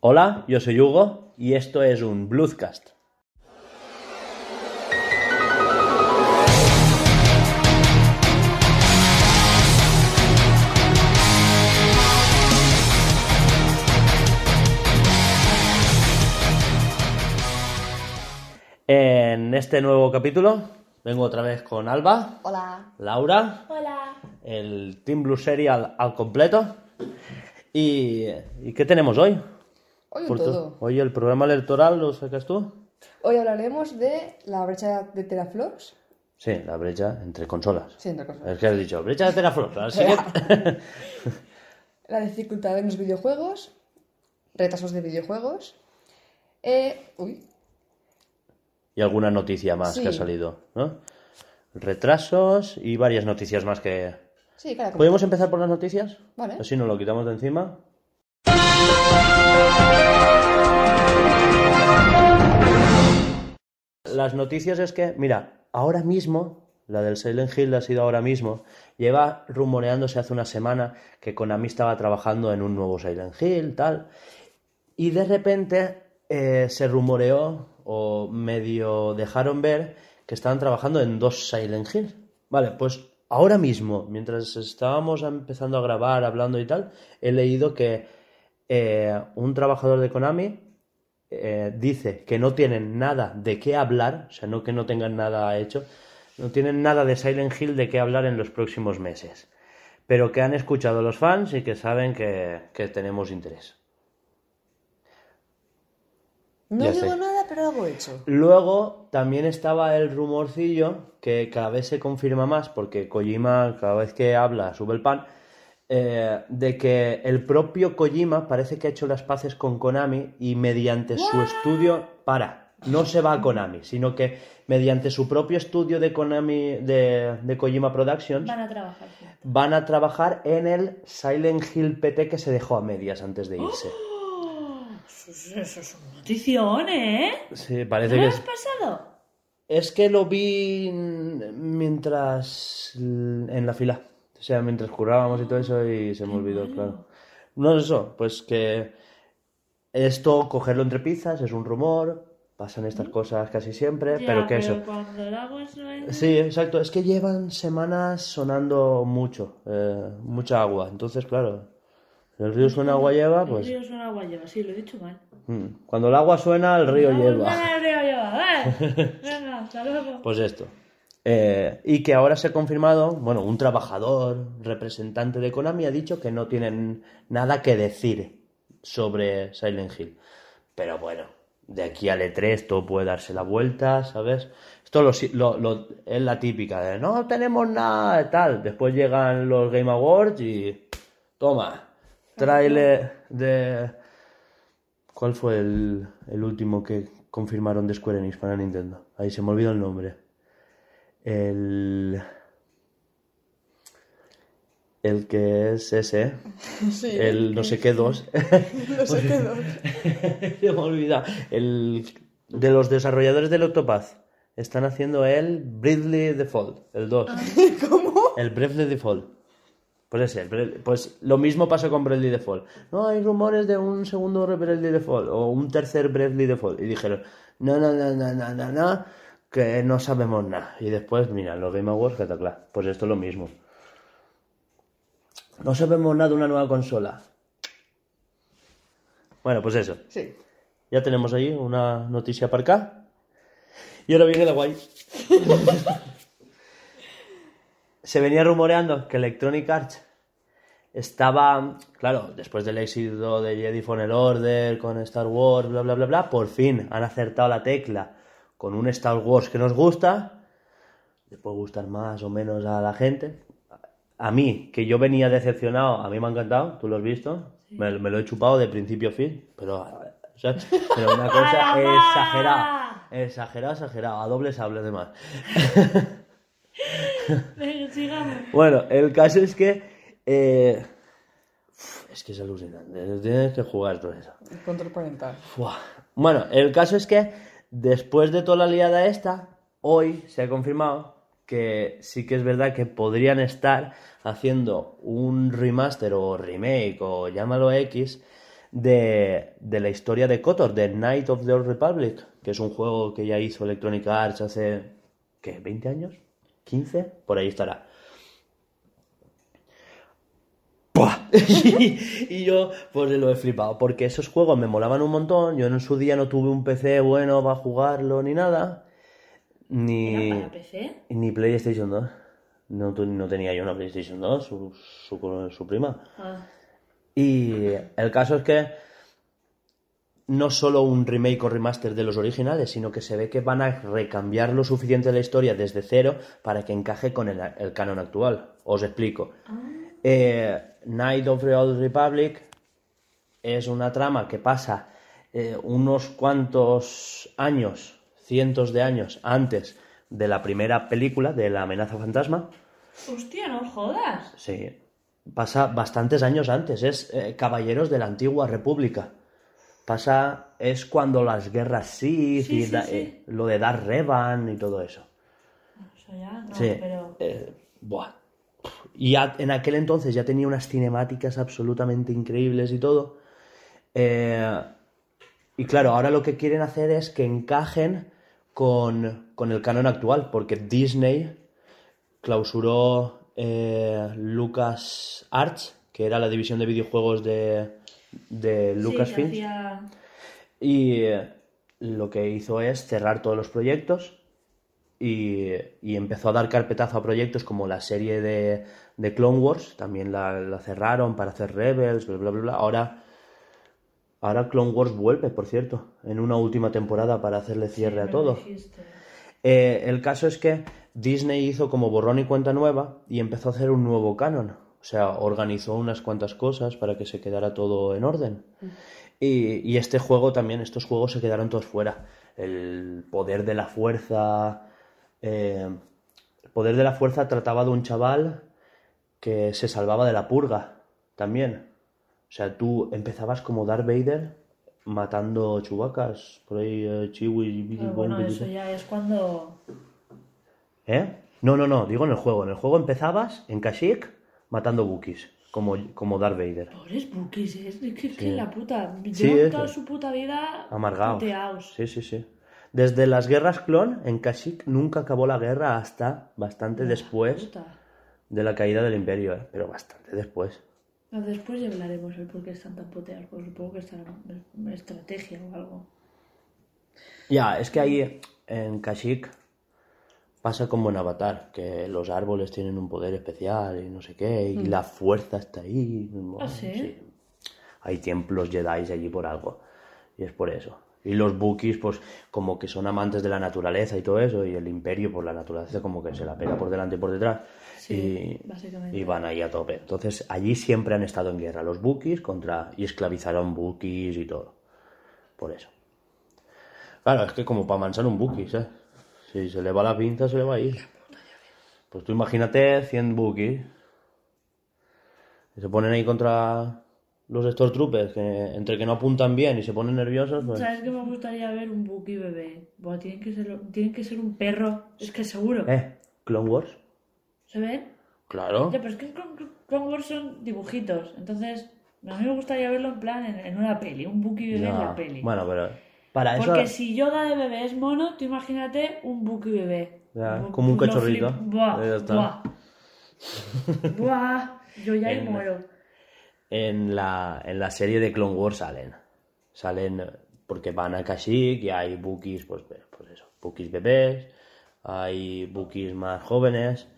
Hola, yo soy Hugo y esto es un Bluescast. En este nuevo capítulo vengo otra vez con Alba, Hola. Laura, Hola. el Team Blue Serial al completo. ¿Y, ¿y qué tenemos hoy? Hoy un todo. Hoy el programa electoral lo sacas tú. Hoy hablaremos de la brecha de teraflops. Sí, la brecha entre consolas. Sí, entre cosas. Es que has dicho, brecha de teraflops. Así que... La dificultad en los videojuegos. Retrasos de videojuegos. Eh, uy. y alguna noticia más Sí. que ha salido, ¿no? Retrasos y varias noticias más que... Sí, claro. ¿Podemos empezar por las noticias? Vale. Así nos lo quitamos de encima. Las noticias es que, mira, ahora mismo, la del Silent Hill ha sido ahora mismo, lleva rumoreándose hace una semana que Konami estaba trabajando en un nuevo Silent Hill, tal, y de repente eh, se rumoreó o medio dejaron ver que estaban trabajando en dos Silent Hill. Vale, pues ahora mismo, mientras estábamos empezando a grabar, hablando y tal, he leído que eh, un trabajador de Konami eh, dice que no tienen nada de qué hablar, o sea, no que no tengan nada hecho, no tienen nada de Silent Hill de qué hablar en los próximos meses, pero que han escuchado a los fans y que saben que, que tenemos interés. No Ya digo nada, pero algo hecho. Luego también estaba el rumorcillo que cada vez se confirma más, porque Kojima cada vez que habla sube el pan, eh, de que el propio Kojima parece que ha hecho las paces con Konami y mediante su estudio, para, no se va a Konami, sino que mediante su propio estudio de Konami, de, de Kojima Productions, Van a trabajar. van a trabajar en el Silent Hill PT que se dejó a medias antes de irse. Eso, es- eso es una notición, ¿eh? Sí, ¿No parece lo has pasado? Es que lo vi mientras en la fila. O sea, mientras currábamos y todo eso y se me olvidó, claro. No es eso, pues que esto, cogerlo entre pizzas, es un rumor, pasan estas cosas casi siempre, Ya, pero que eso. cuando el agua suena... Sí, exacto, es que llevan semanas sonando mucho, eh, mucha agua. Entonces, claro, el río suena agua lleva, El pues río suena agua lleva, sí, lo he dicho mal. mm, cuando el agua suena, el río lleva. Suena el río lleva, ¿eh? Venga, hasta luego. Pues esto. Eh, y que ahora se ha confirmado, bueno, un trabajador, representante de Konami, ha dicho que no tienen nada que decir sobre Silent Hill. Pero bueno, de aquí al E3 todo puede darse la vuelta, ¿sabes? Esto lo, lo- es la típica de no tenemos nada de tal. Después llegan los Game Awards y toma, trailer de... ¿Cuál fue el, el último que confirmaron de Square Enix para Nintendo? Ahí se me olvidó el nombre. El. El que es ese. Sí. El no sé qué dos. No sé qué dos. se me olvida. El de los desarrolladores del Octopath. Están haciendo el Bravely Default, el 2. ¿Cómo? El Bravely Default. Pues ese, pues lo mismo pasó con Bravely Default. No, hay rumores de un segundo Bravely Default o un tercer Bravely Default. Y dijeron, no, no, no, no, no, no, no, que no sabemos nada. Y después, mira, los Game Awards, cataclá. Pues esto es lo mismo. No sabemos nada de una nueva consola. Bueno, pues eso. Sí. Ya tenemos ahí una noticia para acá. Y ahora viene la guay. Se venía rumoreando que Electronic Arts estaba, claro, después del éxito de Jedi Fallen Order con Star Wars, bla, bla, bla, bla, por fin han acertado la tecla con un Star Wars que nos gusta. Le puede gustar más o menos a la gente. A mí, que yo venía decepcionado, a mí me ha encantado, tú lo has visto. Me, me lo he chupado de principio a fin, pero, pero una cosa exagerada. Exagerado, exagerado, a doble sable además. Venga, sigamos. Bueno, el caso es que. eh, es que es alucinante. Tienes que jugar todo eso. El control parental. Bueno, el caso es que después de toda la liada esta, hoy se ha confirmado que sí que es verdad que podrían estar haciendo un remaster o remake o llámalo X de, de la historia de KOTOR, de Knight of the Old Republic, que es un juego que ya hizo Electronic Arts hace, ¿qué? ¿20 años? ¿15? Por ahí estará. y, yo pues lo he flipado, porque esos juegos me molaban un montón, yo en su día no tuve un PC bueno para jugarlo ni nada, ni, ¿Era para PC? ni PlayStation 2. No, no tenía yo una PlayStation 2, su, su, su prima. Ah, Y el caso es que no solo un remake o remaster de los originales, sino que se ve que van a recambiar lo suficiente la historia desde cero para que encaje con el, el canon actual. Os explico. Eh, Night of the Old Republic es una trama que pasa eh, unos cuantos años, cientos de años antes de la primera película de la amenaza fantasma. hostia, no jodas. Sí, pasa bastantes años antes, es eh, Caballeros de la Antigua República. Pasa, es cuando las guerras Sith Sí, y sí, da- sí. eh, lo de Dar Revan y todo eso. Eso ya, no, sí, pero... buah. Y en aquel entonces ya tenía unas cinemáticas absolutamente increíbles y todo. Eh, y claro, ahora lo que quieren hacer es que encajen con, con el canon actual, porque Disney clausuró eh, Lucas Arts, que era la división de videojuegos de, de Lucasfilm, hacía- y eh, lo que hizo es cerrar todos los proyectos y, y empezó a dar carpetazo a proyectos como la serie de, de Clone Wars, también la, la cerraron para hacer Rebels, bla, bla, bla, bla. Ahora, ahora Clone Wars vuelve, por cierto, en una última temporada para hacerle cierre a todo. Eh, el caso es que Disney hizo como borrón y cuenta nueva y empezó a hacer un nuevo canon. O sea, organizó unas cuantas cosas para que se quedara todo en orden. Y, y este juego también, estos juegos se quedaron todos fuera. El poder de la fuerza. Eh, el poder de la fuerza trataba de un chaval que se salvaba de la purga también. O sea, tú empezabas como Darth Vader matando chubacas por ahí, eh, Chiwi, Pero bueno, eso ya es cuando... ¿Eh? No, no, no, digo en el juego. En el juego empezabas en Kashyyyk matando Wookiees, como, como Darth Vader. Pobres bookies, es que, que- que la puta... Sí, Llevan toda su puta vida Amargados. Sí, sí, sí. Desde las guerras clon, en Kashyyyk nunca acabó la guerra hasta bastante después Puta. de la caída del imperio, ¿eh? pero bastante después. No, después ya hablaremos el por qué están tan puteados, pues supongo que estará en estrategia o algo. Ya, es que ahí en Kashyyyk pasa como en Avatar, que los árboles tienen un poder especial y no sé qué, y la fuerza está ahí. ¿Ah, sí? Hay templos Jedi allí por algo, y es por eso. Y los Bookies, pues, como que son amantes de la naturaleza y todo eso, y el imperio, por la naturaleza, como que se la pega por delante y por detrás. Sí, y, van ahí a tope. Entonces, allí siempre han estado en guerra los Bookies contra. y esclavizaron Bookies y todo. Por eso. Claro, es que como para mansar un Bookies, ¿eh? Si se le va la pinza, se le va a ir. Pues tú imagínate 100 Bookies. Y se ponen ahí contra los Stormtroopers, que entre que no apuntan bien y se ponen nerviosos, pues... ¿Sabes que me gustaría ver un Buki bebé? Buah, tienen que ser, tienen que ser un perro, es que seguro. ¿Eh? ¿Clone Wars? ¿Se ven? Claro. Ya, pero es que Clone Wars son dibujitos, entonces a mí me gustaría verlo en plan en, en una peli, un Buki bebé en Ya. la peli. Bueno, pero... Para eso... Porque si Yoda de bebé es mono, tú imagínate un Buki bebé. Ya, Bu- como un cachorrito. flip- Buah, Ya está. buah. Buah, yo ya ahí En- muero. En la, en la serie de Clone Wars salen. Salen porque van a Kashyyyk y hay Bookies, pues, pues eso, Bookies bebés, hay Bookies más jóvenes.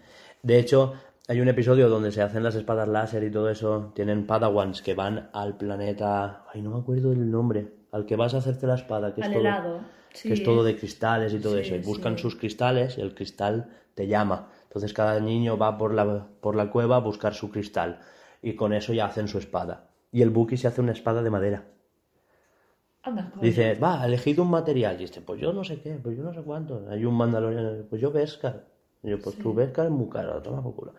De hecho, hay un episodio donde se hacen las espadas láser y todo eso. Tienen Padawans que van al planeta. Ay, no me acuerdo del nombre. Al que vas a hacerte la espada, que Al es todo. Sí, que es todo de cristales y todo Sí, eso. Y buscan sí. sus cristales y el cristal te llama. Entonces cada niño va por la, por la cueva a buscar su cristal. Y con eso ya hacen su espada. Y el Buki se hace una espada de madera. Anda. Dice, va, elegido un material. Y dice, pues yo no sé qué, pues yo no sé cuánto. Hay un mandaloriano, pues yo Beskar. Y yo, pues tu Beskar es muy caro, toma por culo.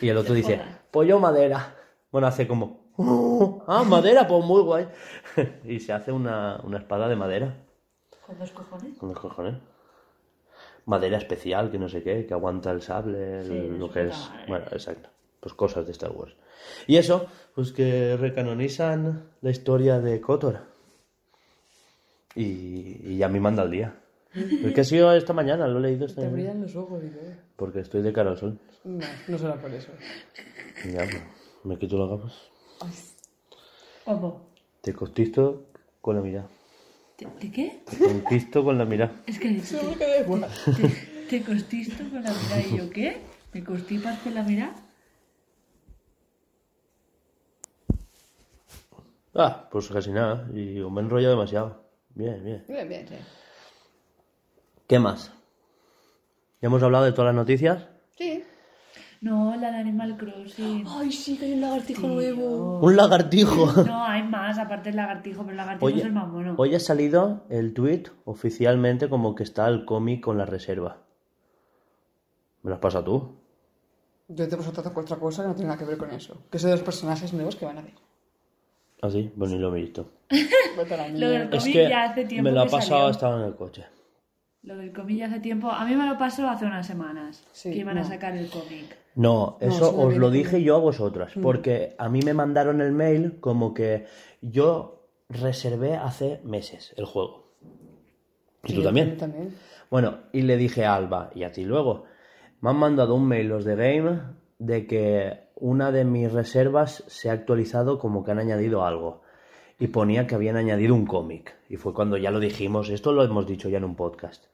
Y el otro Se dice, joda. pues yo madera. Bueno, hace como, "Oh, ah, madera, pues muy guay. y se hace una, una espada de madera. ¿Con dos cojones? Con los cojones. Madera especial, que no sé qué, que aguanta el sable, el- Sí, lo su que es. madre. Bueno, exacto. Pues cosas de Star Wars. Y eso, pues que recanonizan la historia de Kotor. Y, y ya me manda al día. Es que ha sido esta mañana, lo he leído esta Te mañana. brillan los ojos y todo. Porque estoy de cara al sol. No, no será por eso. Ya, pues, me quito las gafas. Ojo. Te conquisto con la mirada. ¿De, de qué? Te conquisto con la mirada. Es que da igual. te, te costisto con la mirada. ¿Y yo qué? ¿Me constipas con la mirada? Ah, pues casi nada. Y me he enrollado demasiado. Bien, bien. Bien, bien, sí. ¿Qué más? ¿Ya hemos hablado de todas las noticias? Sí. No, la de Animal Crossing. Ay, sí, que hay un lagartijo nuevo. ¡Un lagartijo! No, hay más, aparte del lagartijo, pero el lagartijo es el más mono. hoy ha salido el tweet oficialmente como que está el cómic con la reserva. ¿Me lo has pasado tú? Yo te otra otra cosa que no tiene nada que ver con eso. Que son de los personajes nuevos que van a ver. ¿Ah, sí? Pues ni lo he visto. La Lo del. Es que ya hace tiempo me lo ha pasado, salió. estaba en el coche. Lo del cómic ya hace tiempo. A mí me lo pasó hace unas semanas. Sí, que iban a sacar el cómic. No, eso no os lo dije yo a vosotras, porque a mí me mandaron el mail como que yo reservé hace meses el juego. ¿Y Sí, tú también? también. Bueno, y le dije a Alba y a ti luego, me han mandado un mail los de Game de que una de mis reservas se ha actualizado como que han añadido algo. Y ponía que habían añadido un cómic. Y fue cuando ya lo dijimos, esto lo hemos dicho ya en un podcast,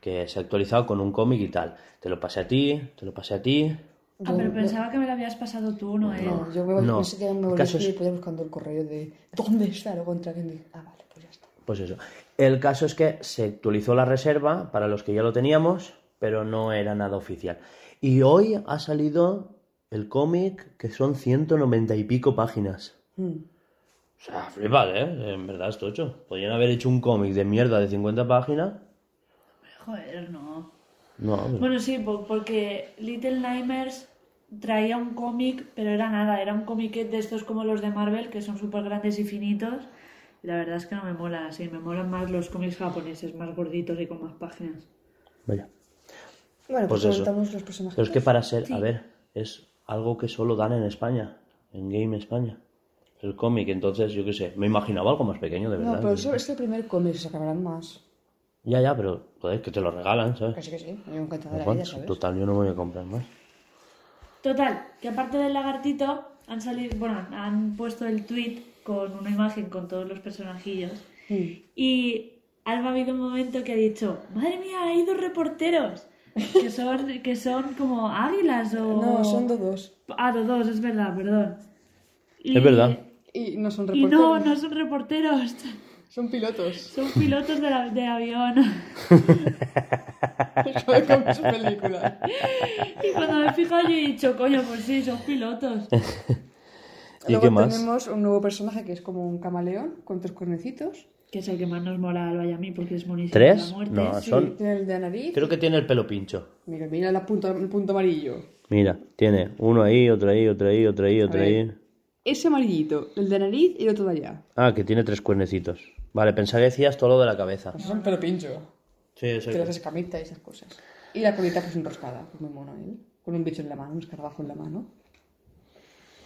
que se ha actualizado con un cómic y tal. Te lo pasé a ti, te lo pasé a ti. Ah, pero pensaba que me lo habías pasado tú, no él. No, yo me voy No, ese día me el volví caso es- y podía buscando el correo de ¿dónde está? Y dije, ah, vale, pues ya está. Pues eso. El caso es que se actualizó la reserva para los que ya lo teníamos, pero no era nada oficial. Y hoy ha salido el cómic, que son 190 y pico páginas. Mm. O sea, flipad, ¿eh? En verdad es tocho. Podrían haber hecho un cómic de mierda de 50 páginas. Joder, no. No, pero- Bueno, sí, po- porque Little Nightmares traía un cómic, pero era nada, era un cómic de estos como los de Marvel, que son súper grandes y finitos. Y la verdad es que no me mola así, me molan más los cómics japoneses, más gorditos y con más páginas. Vaya. Bueno, Pues pues, eso. los personajes. Pero es que para ser, a ver, es algo que solo dan en España, en Game España. El cómic, entonces, yo qué sé, me imaginaba algo más pequeño, de verdad. No, pero eso es el primer cómic, se acabarán más. Ya, ya, pero, joder, que te lo regalan, ¿sabes? Casi que sí, me un encantado de la vida, ¿sabes? Total, yo no me voy a comprar más. Total, que aparte del lagartito, han salido, bueno, han puesto el tweet con una imagen con todos los personajillos. Mm. Y Alba ha habido un momento que ha dicho, madre mía, hay dos reporteros. Que son, que son como águilas o... No, son dos. Ah, dos, es verdad, perdón. Y- Es verdad. Y no son Y reporteros. no, no son reporteros, Son pilotos. son pilotos de, la- de avión. Joder, con sus películas. Y cuando me he fijado yo he dicho, coño, pues sí, son pilotos. ¿Y Luego qué más? tenemos un nuevo personaje que es como un camaleón con tres cuernecitos. Que es el que más nos mola a Alba y a mí porque es buenísimo. ¿Tres? La muerte. No, Sí, son... tiene el de nariz. Creo que tiene el pelo pincho. Mira, mira la punta- el punto amarillo. Mira, tiene uno ahí, otro ahí, otro ahí, otro ahí, otro ahí. Ese amarillito, el de nariz y el otro de allá. Ah, que tiene tres cuernecitos. Vale, pensaba que decías todo lo de la cabeza. Eso es un pelo pincho. Sí, eso Que le haces camita y esas cosas. Y la colita pues enroscada, pues muy mono él. Con un bicho en la mano, un escarabajo en la mano.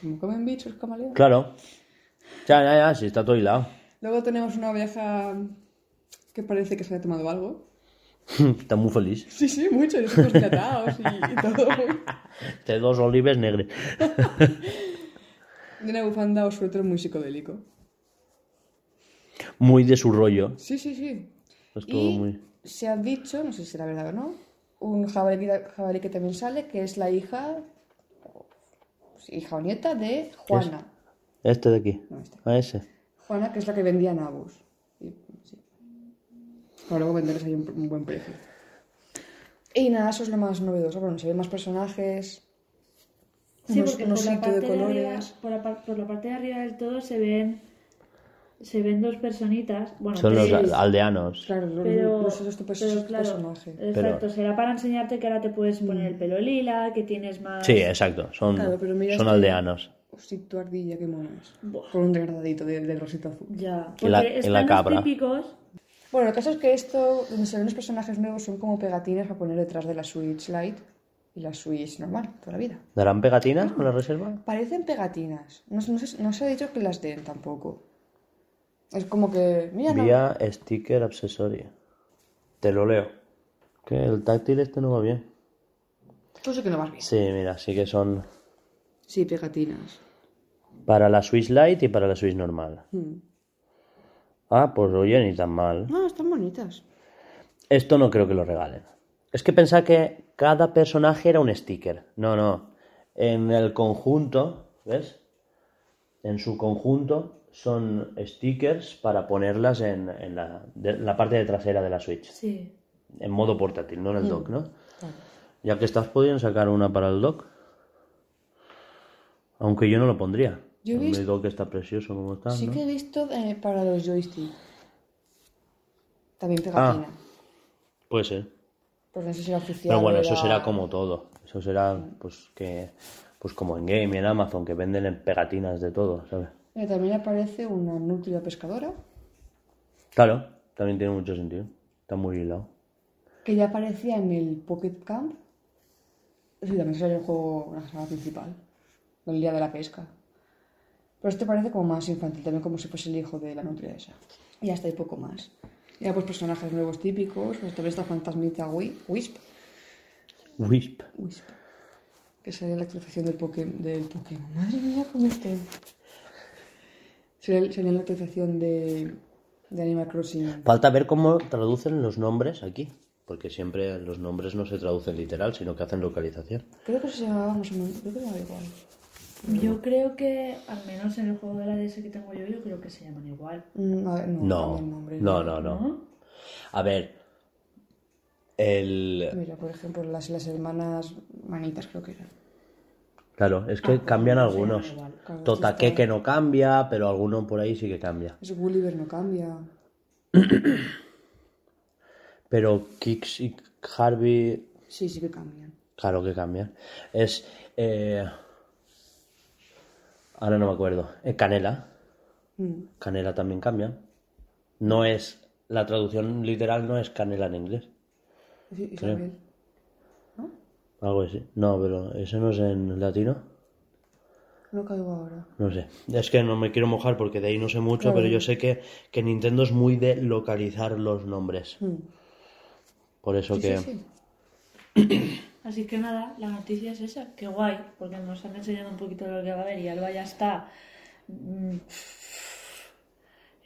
Como comen bichos camaleón. Claro. Ya, ya, ya, sí, está todo hilado. Luego tenemos una oveja que parece que se haya tomado algo. está muy feliz. Sí, sí, mucho, los ojos dilatados y, y todo. Tiene dos olives negros. De una bufanda o suéter muy psicodélico. Muy de su rollo. Sí, sí, sí. Y muy... se ha dicho, no sé si será verdad o no, un jabalí, jabalí que también sale, que es la hija, hija o nieta de Juana. Este de aquí. No, este. A ese. Juana, que es la que vendía nabos. Y, sí. Para luego venderles ahí un, un buen precio. Y nada, eso es lo más novedoso. Bueno, se ven más personajes. Sí, unos, porque unos por la, de parte de arriba, colores. por, la, par- por la parte de arriba del todo se ven se ven dos personitas. Bueno, Son los aldeanos. Claro, los, pero, los, estos pues, pero esos claro, personajes. exacto, será para enseñarte que ahora te puedes poner el pelo lila, que tienes más... Sí, exacto. Son, Claro, son este- Osito ardilla, qué mono es. Buah. Con un degradadito de, de rosita azul. Ya, la- porque y están la los cabra. típicos... Bueno, el caso es que esto, donde se ven los personajes nuevos, son como pegatines para poner detrás de la Switch Lite. y la Switch normal, toda la vida. ¿Darán pegatinas con la reserva? Parecen pegatinas. No, no se, no se ha dicho que las den tampoco. Es como que, mira, no. Vía sticker accessory. Te lo leo. Que el táctil este no va bien. Tú sí que no vas bien. Sí, mira, sí que son Sí, pegatinas. Para la Switch Lite y para la Switch normal. Mm. Ah, pues oye, ni tan mal. No, están bonitas. Esto no creo que lo regalen. Es que pensaba que cada personaje era un sticker. No, no. En el conjunto, ¿ves? En su conjunto son stickers para ponerlas en, en la, de- la parte de trasera de la Switch. Sí. En modo portátil, no en el dock, ¿no? Ya que estás, podrían sacar una para el dock. Aunque yo no lo pondría. Yo he visto- dock está precioso como está, Sí ¿no? que he visto eh, para los joystick. También pegatina. Puede ser. Pues no sé si oficial. Pero bueno, eso será como todo. Eso será, pues, que... Pues como en Game y en Amazon, que venden en pegatinas de todo, ¿sabes? Mira, también aparece una nutria pescadora. Claro, también tiene mucho sentido. Está muy hilado. Que ya aparecía en el Pocket Camp. Sí, también salió el juego, la saga principal. El día de la pesca. Pero este parece como más infantil, también como si fuese el hijo de la nutria esa. Y hasta hay poco más. Ya pues personajes nuevos típicos, pues también está Fantasmita Wi- Wisp. Wisp. Wisp. Que sería la actualización del, Poké- del Pokémon. Madre mía, cómo estoy. Sería, sería la actualización de, de Animal Crossing. Falta ver cómo traducen los nombres aquí. Porque siempre los nombres no se traducen literal, sino que hacen localización. Creo que se llamaba más o menos, creo que llamaba igual. Yo creo que, al menos en el juego de la DS que tengo yo, yo creo que se llaman igual. Mm, no, No, cambia el nombre. no, no, no. ¿No? A ver, el... Mira, por ejemplo, las, las hermanas manitas creo que eran. Claro, es que cambian algunos. Claro, Totaque que no cambia, pero alguno por ahí sí que cambia. Ese Gulliver no cambia. Pero Kix y Harvey, Sí, sí que cambian. claro que cambian. Es... eh, Ahora no me acuerdo. Eh, Canela. Mm. Canela también cambia. No es... La traducción literal no es canela en inglés. Sí, Isabel. Algo así. No, pero ¿eso no es en latino? No caigo ahora. No sé. Es que no me quiero mojar porque de ahí no sé mucho, Claro. pero yo sé que, que Nintendo es muy de localizar los nombres. Mm. Por eso Sí, que... sí. Así que nada, la noticia es esa. Qué guay, porque nos han enseñado un poquito de lo que va a haber y Alba ya está. mm,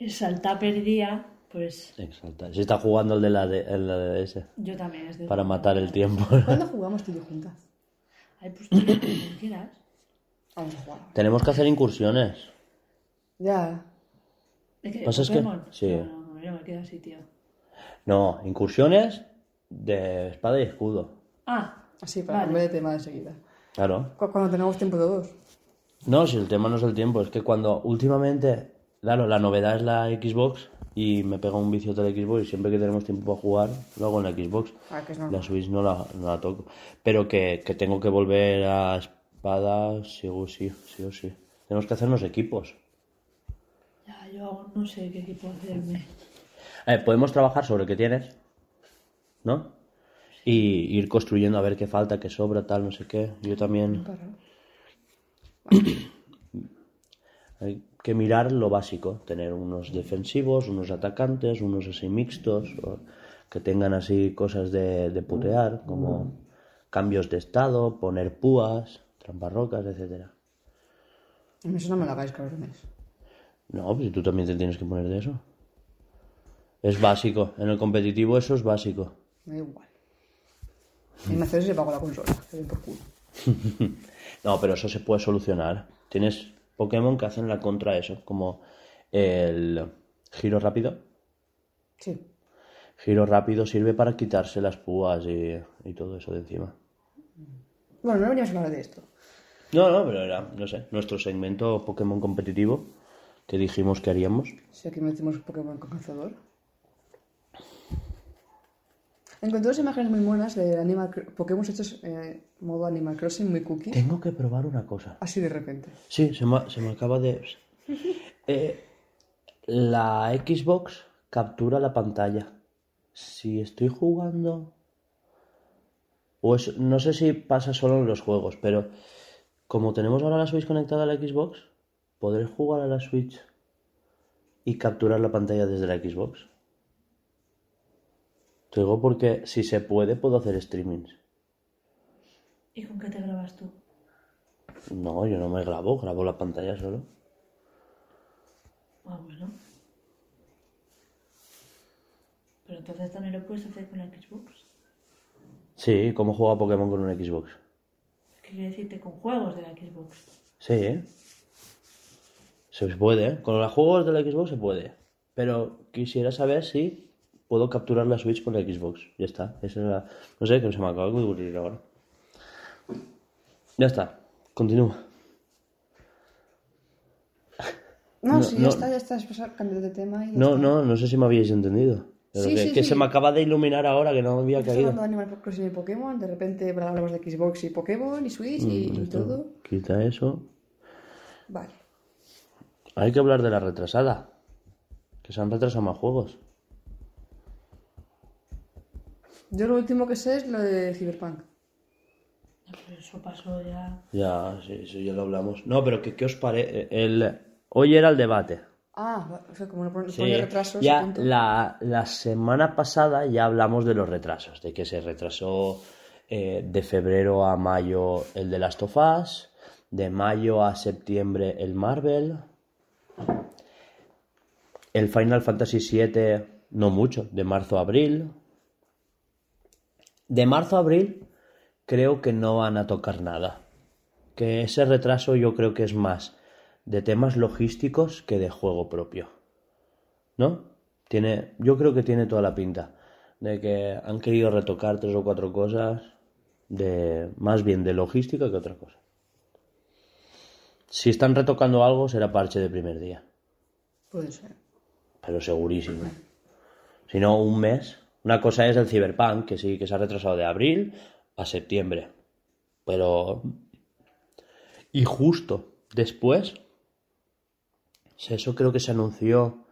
salta perdida, pues Exacto. Se está jugando el de la, de, el de la DS yo también estoy para jugando. matar el tiempo. ¿Cuándo jugamos tú y yo juntas? Ay, pues tú, quieras. Vamos a jugar. Tenemos que hacer incursiones. Ya. ¿De qué? Pues es que- sí. No, no, no, yo me quedo así, tío. No, incursiones de espada y escudo. Ah, Así, para Vale. cambiar de tema de seguida. Claro. Cu- Cuando tengamos tiempo todos. No, si el tema no es el tiempo, es que cuando últimamente, claro, la novedad es la Xbox y me pega un vicio de la Xbox y siempre que tenemos tiempo para jugar, lo hago en la Xbox. Ah, que es normal. La Switch no la, no la toco. Pero que, que tengo que volver a espada, sí o sí, sí o sí. Tenemos que hacernos equipos. ya, yo aún no sé qué equipo hacerme. Eh, podemos trabajar sobre qué tienes, ¿no? Y ir construyendo a ver qué falta, qué sobra, tal, no sé qué. Yo también hay que mirar lo básico, tener unos defensivos, unos atacantes, unos así mixtos, o que tengan así cosas de, de putear, como cambios de estado, poner púas, tramparrocas, etcétera. Eso no me lo hagáis, cabrones. No, pues tú también te tienes que poner de eso. Es básico. En el competitivo eso es básico. Da igual. Y me hace se pago la consola. Que den por culo. No, pero eso se puede solucionar. Tienes Pokémon que hacen la contra eso, como el giro rápido. Sí. Giro rápido sirve para quitarse las púas y, y todo eso de encima. Bueno, no veníamos a hablar de esto. No, no, pero era, no sé, nuestro segmento Pokémon competitivo que dijimos que haríamos. Si aquí metemos Pokémon con cazador. Encontré dos imágenes muy buenas de Animal Pokémon hechos eh, modo Animal Crossing, muy cookie. Tengo que probar una cosa. Así de repente. Sí, se me, se me acaba de... Eh, la Xbox captura la pantalla. Si estoy jugando O es- no sé si pasa solo en los juegos, pero como tenemos ahora la Switch conectada a la Xbox, ¿podré jugar a la Switch y capturar la pantalla desde la Xbox? Te digo porque si se puede, puedo hacer streamings. ¿Y con qué te grabas tú? No, yo no me grabo, grabo la pantalla solo. Ah, bueno. Pero entonces también lo puedes hacer con la Xbox. Sí, ¿cómo juega Pokémon con una Xbox? ¿Qué quiere decirte con juegos de la Xbox? Sí, ¿eh? Se puede, ¿eh? Con los juegos de la Xbox se puede. Pero quisiera saber si puedo capturar la Switch con la Xbox. Ya está. Esa es la... No sé, que se me acaba de ocurrir ahora. Ya está. Continúa. No, No, sí, no. ya está, ya está. Es pasar, de tema y No, está. no, no sé si me habíais entendido. Pero Sí, que, sí, que sí. se me acaba de iluminar ahora que no había Estamos caído. hablando de Animal Crossing y Pokémon, de repente hablamos de Xbox y Pokémon y Switch y, Mm, y todo. Quita eso. Vale. Hay que hablar de la retrasada. Que se han retrasado más juegos. Yo lo último que sé es lo de Cyberpunk. Pero eso pasó ya. Ya, sí, eso ya lo hablamos. No, pero que, ¿qué os parece? El... Hoy era el debate. Ah, o sea, como no pone, Sí, pone retrasos, ya punto. la, la semana pasada ya hablamos de los retrasos, de que se retrasó eh, de febrero a mayo el de Last of Us, de mayo a septiembre el Marvel, el Final Fantasy VII no mucho, de marzo a abril. De marzo a abril creo que no van a tocar nada. Que ese retraso yo creo que es más de temas logísticos que de juego propio. ¿No? Tiene, yo creo que tiene toda la pinta de que han querido retocar tres o cuatro cosas de más bien de logística que otra cosa. Si están retocando algo será parche de primer día, Puede ser. pero segurísimo. Si no, un mes. Una cosa es el Cyberpunk, que sí, que se ha retrasado de abril a septiembre. Pero... Y justo después, eso creo que se anunció,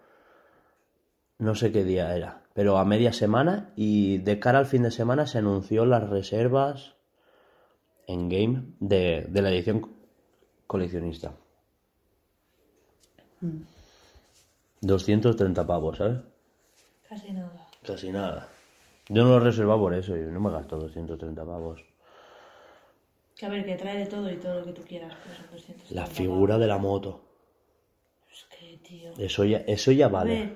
no sé qué día era, pero a media semana y de cara al fin de semana se anunció las reservas en game de, de la edición coleccionista. 230 pavos, ¿sabes? Casi nada. Casi nada. Yo no lo reservaba por eso, yo no me gasto 230 pavos. Que a ver, que trae de todo y todo lo que tú quieras, pero son 200. La figura de la moto, Es que, tío. eso ya, eso ya vale. ver,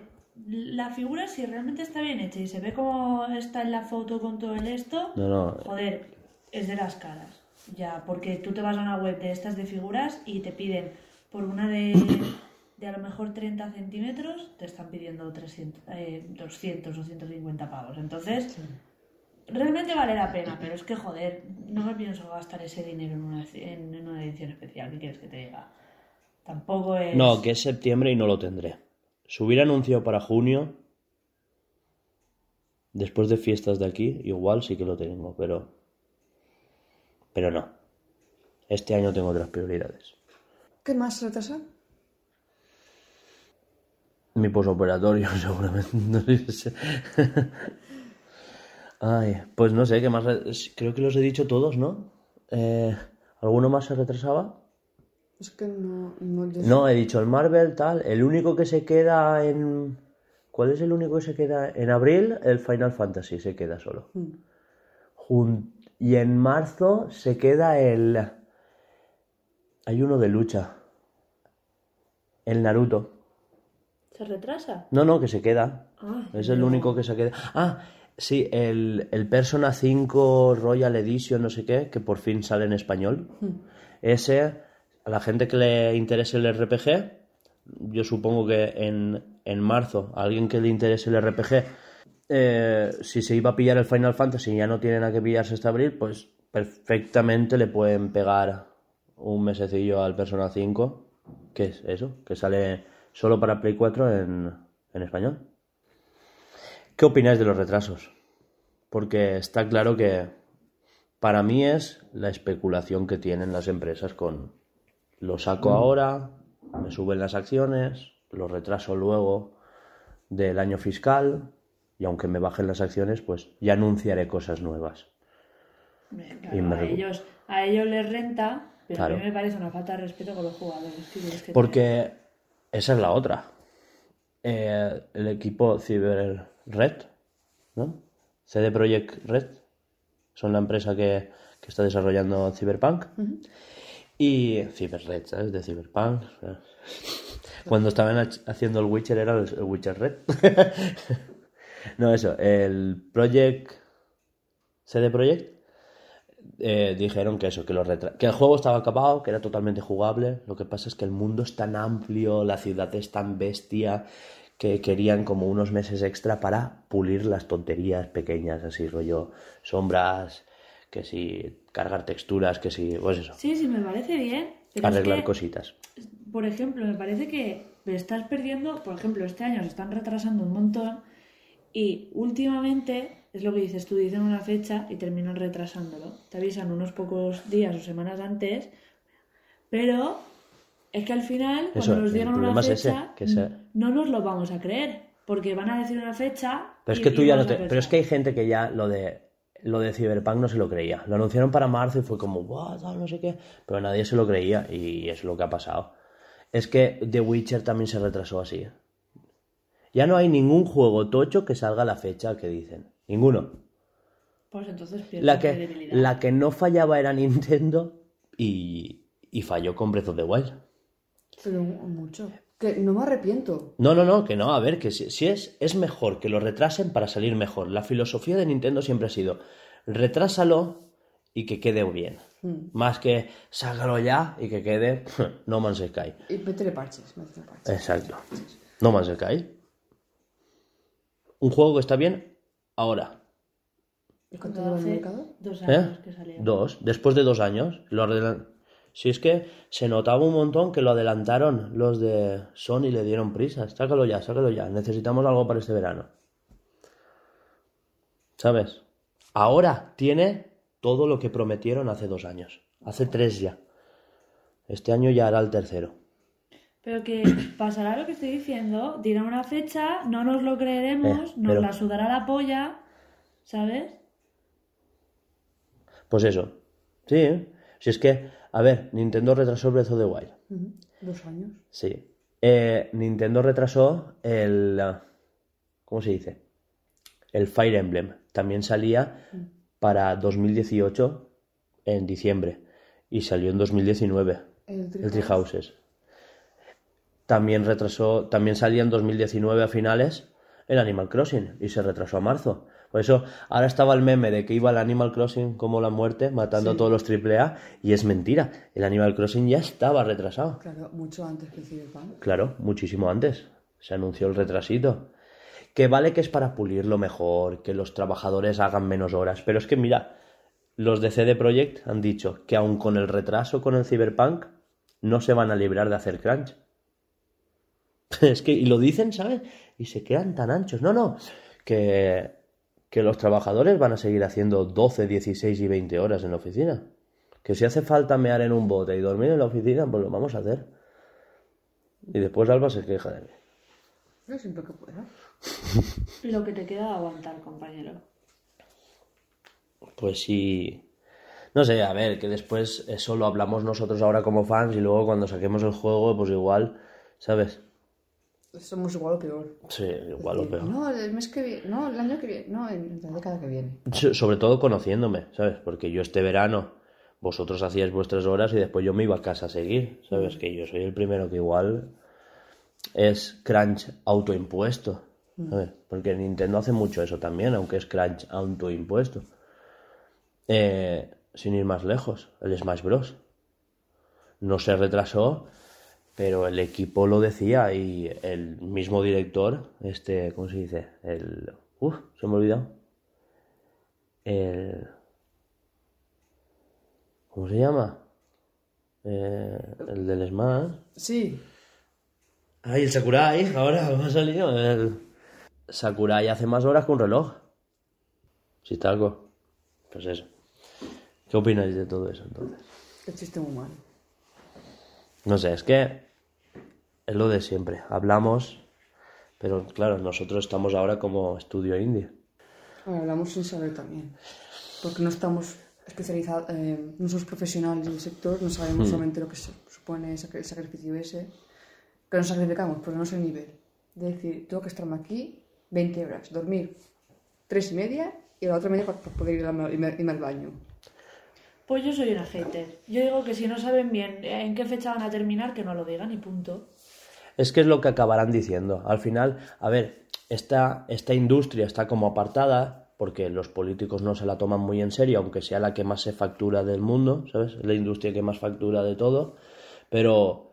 la figura si realmente está bien hecha y se ve como está en la foto con todo el esto, No, no, joder, es de las caras. Ya, porque tú te vas a una web de estas de figuras y te piden por una de, de a lo mejor 30 centímetros, te están pidiendo 300, eh, 200 o 150 pavos. Entonces, realmente vale la pena, pero es que, joder, no me pienso gastar ese dinero en una, en, en una edición especial. ¿Qué quieres que te diga? Tampoco es... No, que es septiembre y no lo tendré. Se hubiera anunciado para junio. Después de fiestas de aquí, igual sí que lo tengo, pero. Pero no. Este año tengo otras prioridades. ¿Qué más retrasa? Mi posoperatorio, seguramente. Ay, pues no sé, ¿qué más? re- Creo que los he dicho todos, ¿no? Eh, ¿Alguno más se retrasaba? Es que no... No, he dicho el Marvel, tal. El único que se queda en. ¿Cuál es el único que se queda? En abril, el Final Fantasy se queda solo. Mm. Jun- Y en marzo se queda el. Hay uno de lucha. El Naruto. ¿Se retrasa? No, no, que se queda. Ah, Es el único que se queda. Ah, sí, el, el Persona 5 Royal Edition, no sé qué, que por fin sale en español. Ese, a la gente que le interese el RPG, yo supongo que en, en marzo, a alguien que le interese el RPG, eh, si se iba a pillar el Final Fantasy y ya no tienen a qué pillarse hasta abril, pues perfectamente le pueden pegar un mesecillo al Persona 5, que es eso, que sale solo para Play 4 en, en español. ¿Qué opináis de los retrasos? Porque está claro que para mí es la especulación que tienen las empresas con lo saco ahora, me suben las acciones, lo retraso luego del año fiscal y aunque me bajen las acciones, pues ya anunciaré cosas nuevas. Me- claro, Y me a, ellos, a ellos les renta, pero Claro. a mí me parece una falta de respeto con los jugadores. ¿qué quieres que te- Porque esa es la otra. Eh, el equipo Cyber Red, ¿no? CD Projekt Red, son la empresa que, que está desarrollando Cyberpunk. Y Cyber Red, ¿sabes? De Cyberpunk. Cuando estaban haciendo el Witcher era el el Witcher Red. no, eso, el Project CD Projekt eh, dijeron que eso, que, los que el juego estaba acabado, que era totalmente jugable. Lo que pasa es que el mundo es tan amplio, la ciudad es tan bestia, que querían como unos meses extra para pulir las tonterías pequeñas, así rollo sombras, que si cargar texturas, que si, pues eso, Sí, sí, me parece bien. Es arreglar que, cositas. por ejemplo, me parece que estás perdiendo, por ejemplo, este año se están retrasando un montón y últimamente, es lo que dices tú, dicen una fecha y terminan retrasándolo. Te avisan unos pocos días o semanas antes, pero es que al final, cuando nos dieron una problema es ese, fecha, que se- no nos lo vamos a creer, porque van a decir una fecha. Pero es que tú ya no te... Pero es que hay gente que ya lo de lo de Cyberpunk no se lo creía. Lo anunciaron para marzo y fue como, "Buah, tal, no sé qué. Pero nadie se lo creía y es lo que ha pasado. Es que The Witcher también se retrasó así. Ya no hay ningún juego tocho que salga a la fecha que dicen. Ninguno. Pues entonces La que, credibilidad. la que no fallaba era Nintendo y, y falló con Breath of the Wild. Pero mucho. Que no me arrepiento. No, no, no, que no, a ver, que si, si es, es mejor que lo retrasen para salir mejor. La filosofía de Nintendo siempre ha sido retrásalo y que quede bien. Más que sácalo ya y que quede No Man's Sky. Y métele parches, métele parches. Exacto. No Man's Sky. Un juego que está bien ahora. ¿Y cuánto lleva en el Hace mercado? dos ¿Eh? años que salió. Dos. Después de dos años. Lo adelan- Si es que se notaba un montón que lo adelantaron los de Sony y le dieron prisa. Sácalo ya, sácalo ya. Necesitamos algo para este verano. ¿Sabes? Ahora tiene todo lo que prometieron hace dos años. Hace tres ya. Este año ya hará el tercero. Pero que pasará lo que estoy diciendo, dirá una fecha, no nos lo creeremos, Eh, nos pero- la sudará la polla, ¿sabes? Pues eso. Sí, ¿eh? Si es que, a ver, Nintendo retrasó Breath of the Wild. Dos años. Sí. Eh, Nintendo retrasó el. ah, ¿Cómo se dice? El Fire Emblem. También salía para 2018 en diciembre. Y salió en 2019. El El Treehouse. Three Houses. También retrasó. También salía en 2019 a finales el Animal Crossing. Y se retrasó a marzo. Por eso, ahora estaba el meme de que iba el Animal Crossing como la muerte, matando a todos los AAA. Y es mentira. El Animal Crossing ya estaba retrasado. Claro, mucho antes que el Cyberpunk. Claro, muchísimo antes. Se anunció el retrasito. Que vale que es para pulirlo mejor, que los trabajadores hagan menos horas. Pero es que mira, los de CD Projekt han dicho que aun con el retraso con el Cyberpunk, no se van a librar de hacer crunch. Es que, y lo dicen, ¿sabes? Y se quedan tan anchos. No, no, que, que los trabajadores van a seguir haciendo 12, 16 y 20 horas en la oficina. Que si hace falta mear en un bote y dormir en la oficina, pues lo vamos a hacer. Y después Alba se queja de mí. Yo siempre que pueda. Lo que te queda aguantar, compañero. Pues sí. No sé, a ver, que después eso lo hablamos nosotros ahora como fans y luego cuando saquemos el juego, pues igual, ¿sabes? Somos igual o peor. Sí, igual o peor. No, el mes que viene. No, el año que viene. No, en la década que viene. So- Sobre todo conociéndome, ¿sabes? Porque yo este verano, vosotros hacíais vuestras horas y después yo me iba a casa a seguir, ¿sabes? Que yo soy el primero que igual es crunch autoimpuesto, ¿sabes? Porque Nintendo hace mucho eso también, aunque es crunch autoimpuesto. Eh, sin ir más lejos, el Smash Bros. No se retrasó, pero el equipo lo decía y el mismo director, este, ¿cómo se dice? El... Uf, se me ha olvidado. El... ¿Cómo se llama? Eh, el del Smash. Sí. Ay, el Sakurai, ahora me ha salido. El... Sakurai hace más horas que un reloj. Si está algo. Pues eso. ¿Qué opináis de todo eso entonces? El chiste muy malo. No sé, es que es lo de siempre. Hablamos, pero claro, nosotros estamos ahora como estudio indie. Ahora hablamos sin saber también. Porque no estamos especializado, eh, no somos profesionales del sector, no sabemos solamente lo que se- supone el sacrificio ese. Que nos sacrificamos, pero no es el nivel. De decir, tengo que estarme aquí 20 horas, dormir 3 y media y la otra media para, poder ir irme al baño. Pues yo soy una hater. Yo digo que si no saben bien en qué fecha van a terminar, que no lo digan y punto. Es que es lo que acabarán diciendo. Al final, a ver, esta, esta industria está como apartada porque los políticos no se la toman muy en serio, aunque sea la que más se factura del mundo, ¿sabes? Es la industria que más factura de todo. Pero,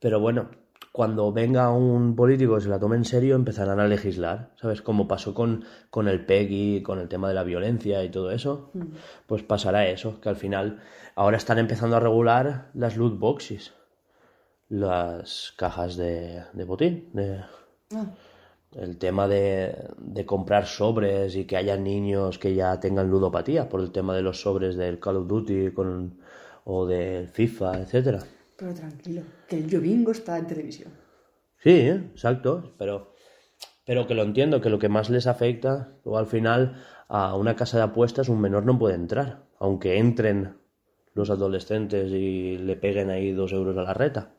pero bueno, cuando venga un político que se la tome en serio, empezarán a legislar, ¿sabes? Como pasó con, con el PEGI, con el tema de la violencia y todo eso, pues pasará eso, que al final ahora están empezando a regular las loot boxes las cajas de, de botín. de- Ah, el tema de, de comprar sobres y que haya niños que ya tengan ludopatía por el tema de los sobres del Call of Duty con, o del FIFA, etcétera. Pero tranquilo, que el yo bingo está en televisión. Sí, ¿eh? exacto, pero, pero que lo entiendo, que lo que más les afecta, luego al final a una casa de apuestas un menor no puede entrar, aunque entren los adolescentes y le peguen ahí dos euros a la reta.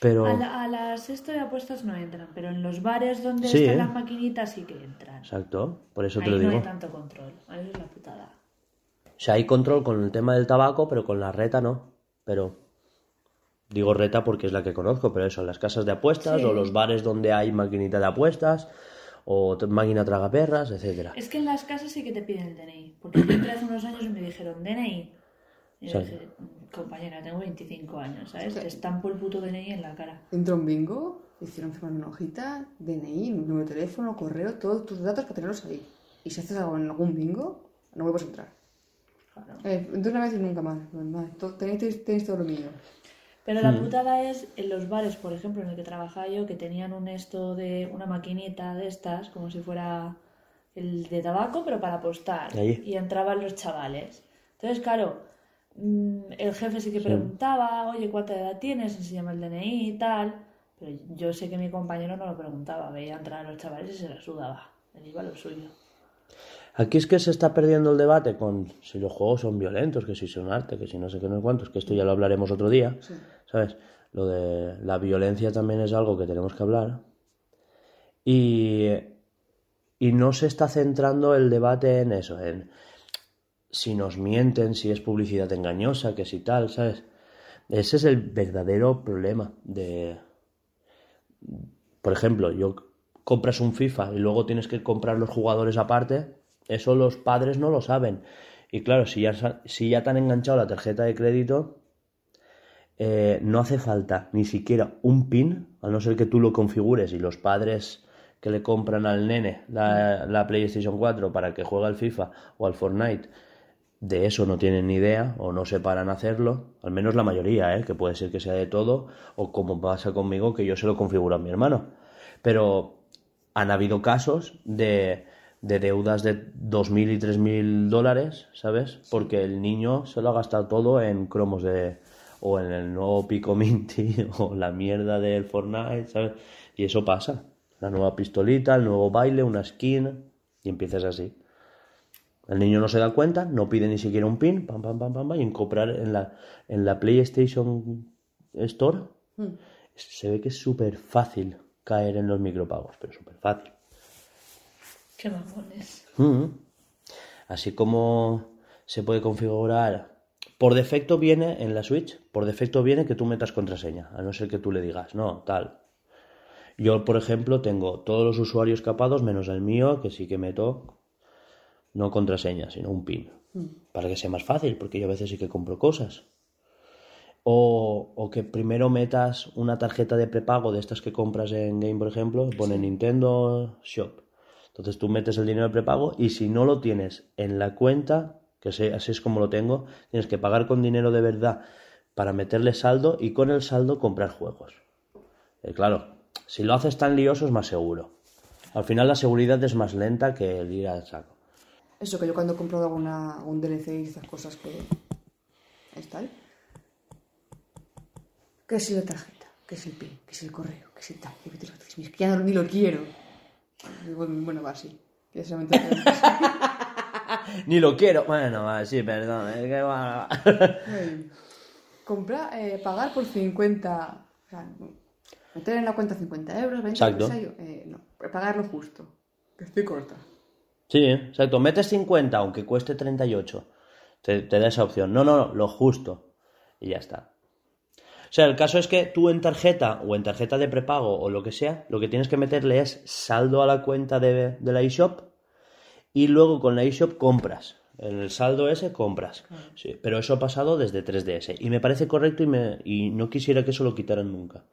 Pero... A, la- a las esto de apuestas no entran, pero en los bares donde Sí, están ¿eh? las maquinitas sí que entran. Exacto, por eso te lo no digo. hay tanto control. Ahí es la putada. O sea, hay control con el tema del tabaco, pero con la reta no. Pero digo reta porque es la que conozco, pero eso, las casas de apuestas Sí. o los bares donde hay maquinita de apuestas o máquina tragaperras, etcétera. Es que en las casas sí que te piden el DNI. Porque yo entré hace unos años y me dijeron DNI. Y yo Sí. dije, compañera, tengo 25 años, ¿sabes? Te estampo el puto DNI en la cara. Entró un bingo, hicieron firmar una hojita, DNI, número de teléfono, correo, todos tus datos para tenerlos ahí. Y si haces algo en algún bingo, no vuelves a entrar. Claro. Eh, de una vez y nunca más. To- tenéis, tenéis todo lo mío. Pero la putada es en los bares, por ejemplo, en el que trabajaba yo, que tenían un esto de una maquinita de estas, como si fuera el de tabaco, pero para apostar. Ahí. Y entraban los chavales. Entonces, claro, mm, el jefe sí que preguntaba, oye, ¿cuánta edad tienes? Enséñame el DNI y tal. Pero yo sé que mi compañero no lo preguntaba, veía entrar a los chavales y se la sudaba. Él iba a lo suyo. Aquí es que se está perdiendo el debate con si los juegos son violentos, que si son arte, que si no sé qué, no sé cuántos, que esto ya lo hablaremos otro día, Sí. ¿Sabes? Lo de la violencia también es algo que tenemos que hablar. Y, y no se está centrando el debate en eso, en si nos mienten, si es publicidad engañosa, que si tal, ¿sabes? Ese es el verdadero problema de... Por ejemplo, yo compras un FIFA y luego tienes que comprar los jugadores aparte, eso los padres no lo saben. Y claro, si ya, si ya te han enganchado la tarjeta de crédito, eh, no hace falta ni siquiera un PIN, a no ser que tú lo configures y los padres que le compran al nene la, la PlayStation 4 para que juegue al FIFA o al Fortnite, de eso no tienen ni idea o no separan hacerlo, al menos la mayoría, ¿eh? que puede ser que sea de todo, o como pasa conmigo, que yo se lo configuro a mi hermano. Pero han habido casos de, de deudas de 2.000 y 3.000 dólares, ¿sabes? Porque el niño se lo ha gastado todo en cromos de... o en el nuevo Pico Minty o la mierda del Fortnite, ¿sabes? Y eso pasa. La nueva pistolita, el nuevo baile, una skin y empiezas así. El niño no se da cuenta, no pide ni siquiera un pin, pam, pam, pam, pam, pam, y en comprar en la, en la PlayStation Store se ve que es súper fácil caer en los micropagos, pero súper fácil. Qué mamones. Mm. Así como se puede configurar. Por defecto viene en la Switch, por defecto viene que tú metas contraseña, a no ser que tú le digas, no, tal. Yo, por ejemplo, tengo todos los usuarios capados menos el mío, que sí que meto no contraseña, sino un PIN. Para que sea más fácil, porque yo a veces sí que compro cosas. O, o que primero metas una tarjeta de prepago de estas que compras en Game, por ejemplo, pone Nintendo Shop. Entonces tú metes el dinero de prepago y si no lo tienes en la cuenta, que así es como lo tengo, tienes que pagar con dinero de verdad para meterle saldo y con el saldo comprar juegos. Eh, claro, si lo haces tan lioso es más seguro. Al final la seguridad es más lenta que el ir al saco. Eso que yo cuando he comprado alguna, algún DLC y esas cosas que. es tal. Que si la tarjeta, que si el PIN, que si el correo, que si tal. Y dices, "Es que ya no, ni lo quiero. Bueno, va así. Que solamente lo tengo. Ni lo quiero. Bueno, va, sí, perdón. es que va- Ay. Comprar, eh, pagar por 50. O sea, meter en la cuenta 50 euros, 20 Exacto. euros, eh, no, pagar lo justo. Que estoy corta. Sí, exacto. Metes 50, aunque cueste 38. Te, te da esa opción. No, no, no, lo justo. Y ya está. O sea, el caso es que tú en tarjeta o en tarjeta de prepago o lo que sea, lo que tienes que meterle es saldo a la cuenta de, de la eShop y luego con la eShop compras. En el saldo ese compras. Sí, pero eso ha pasado desde 3DS y me parece correcto y, me, y no quisiera que eso lo quitaran nunca.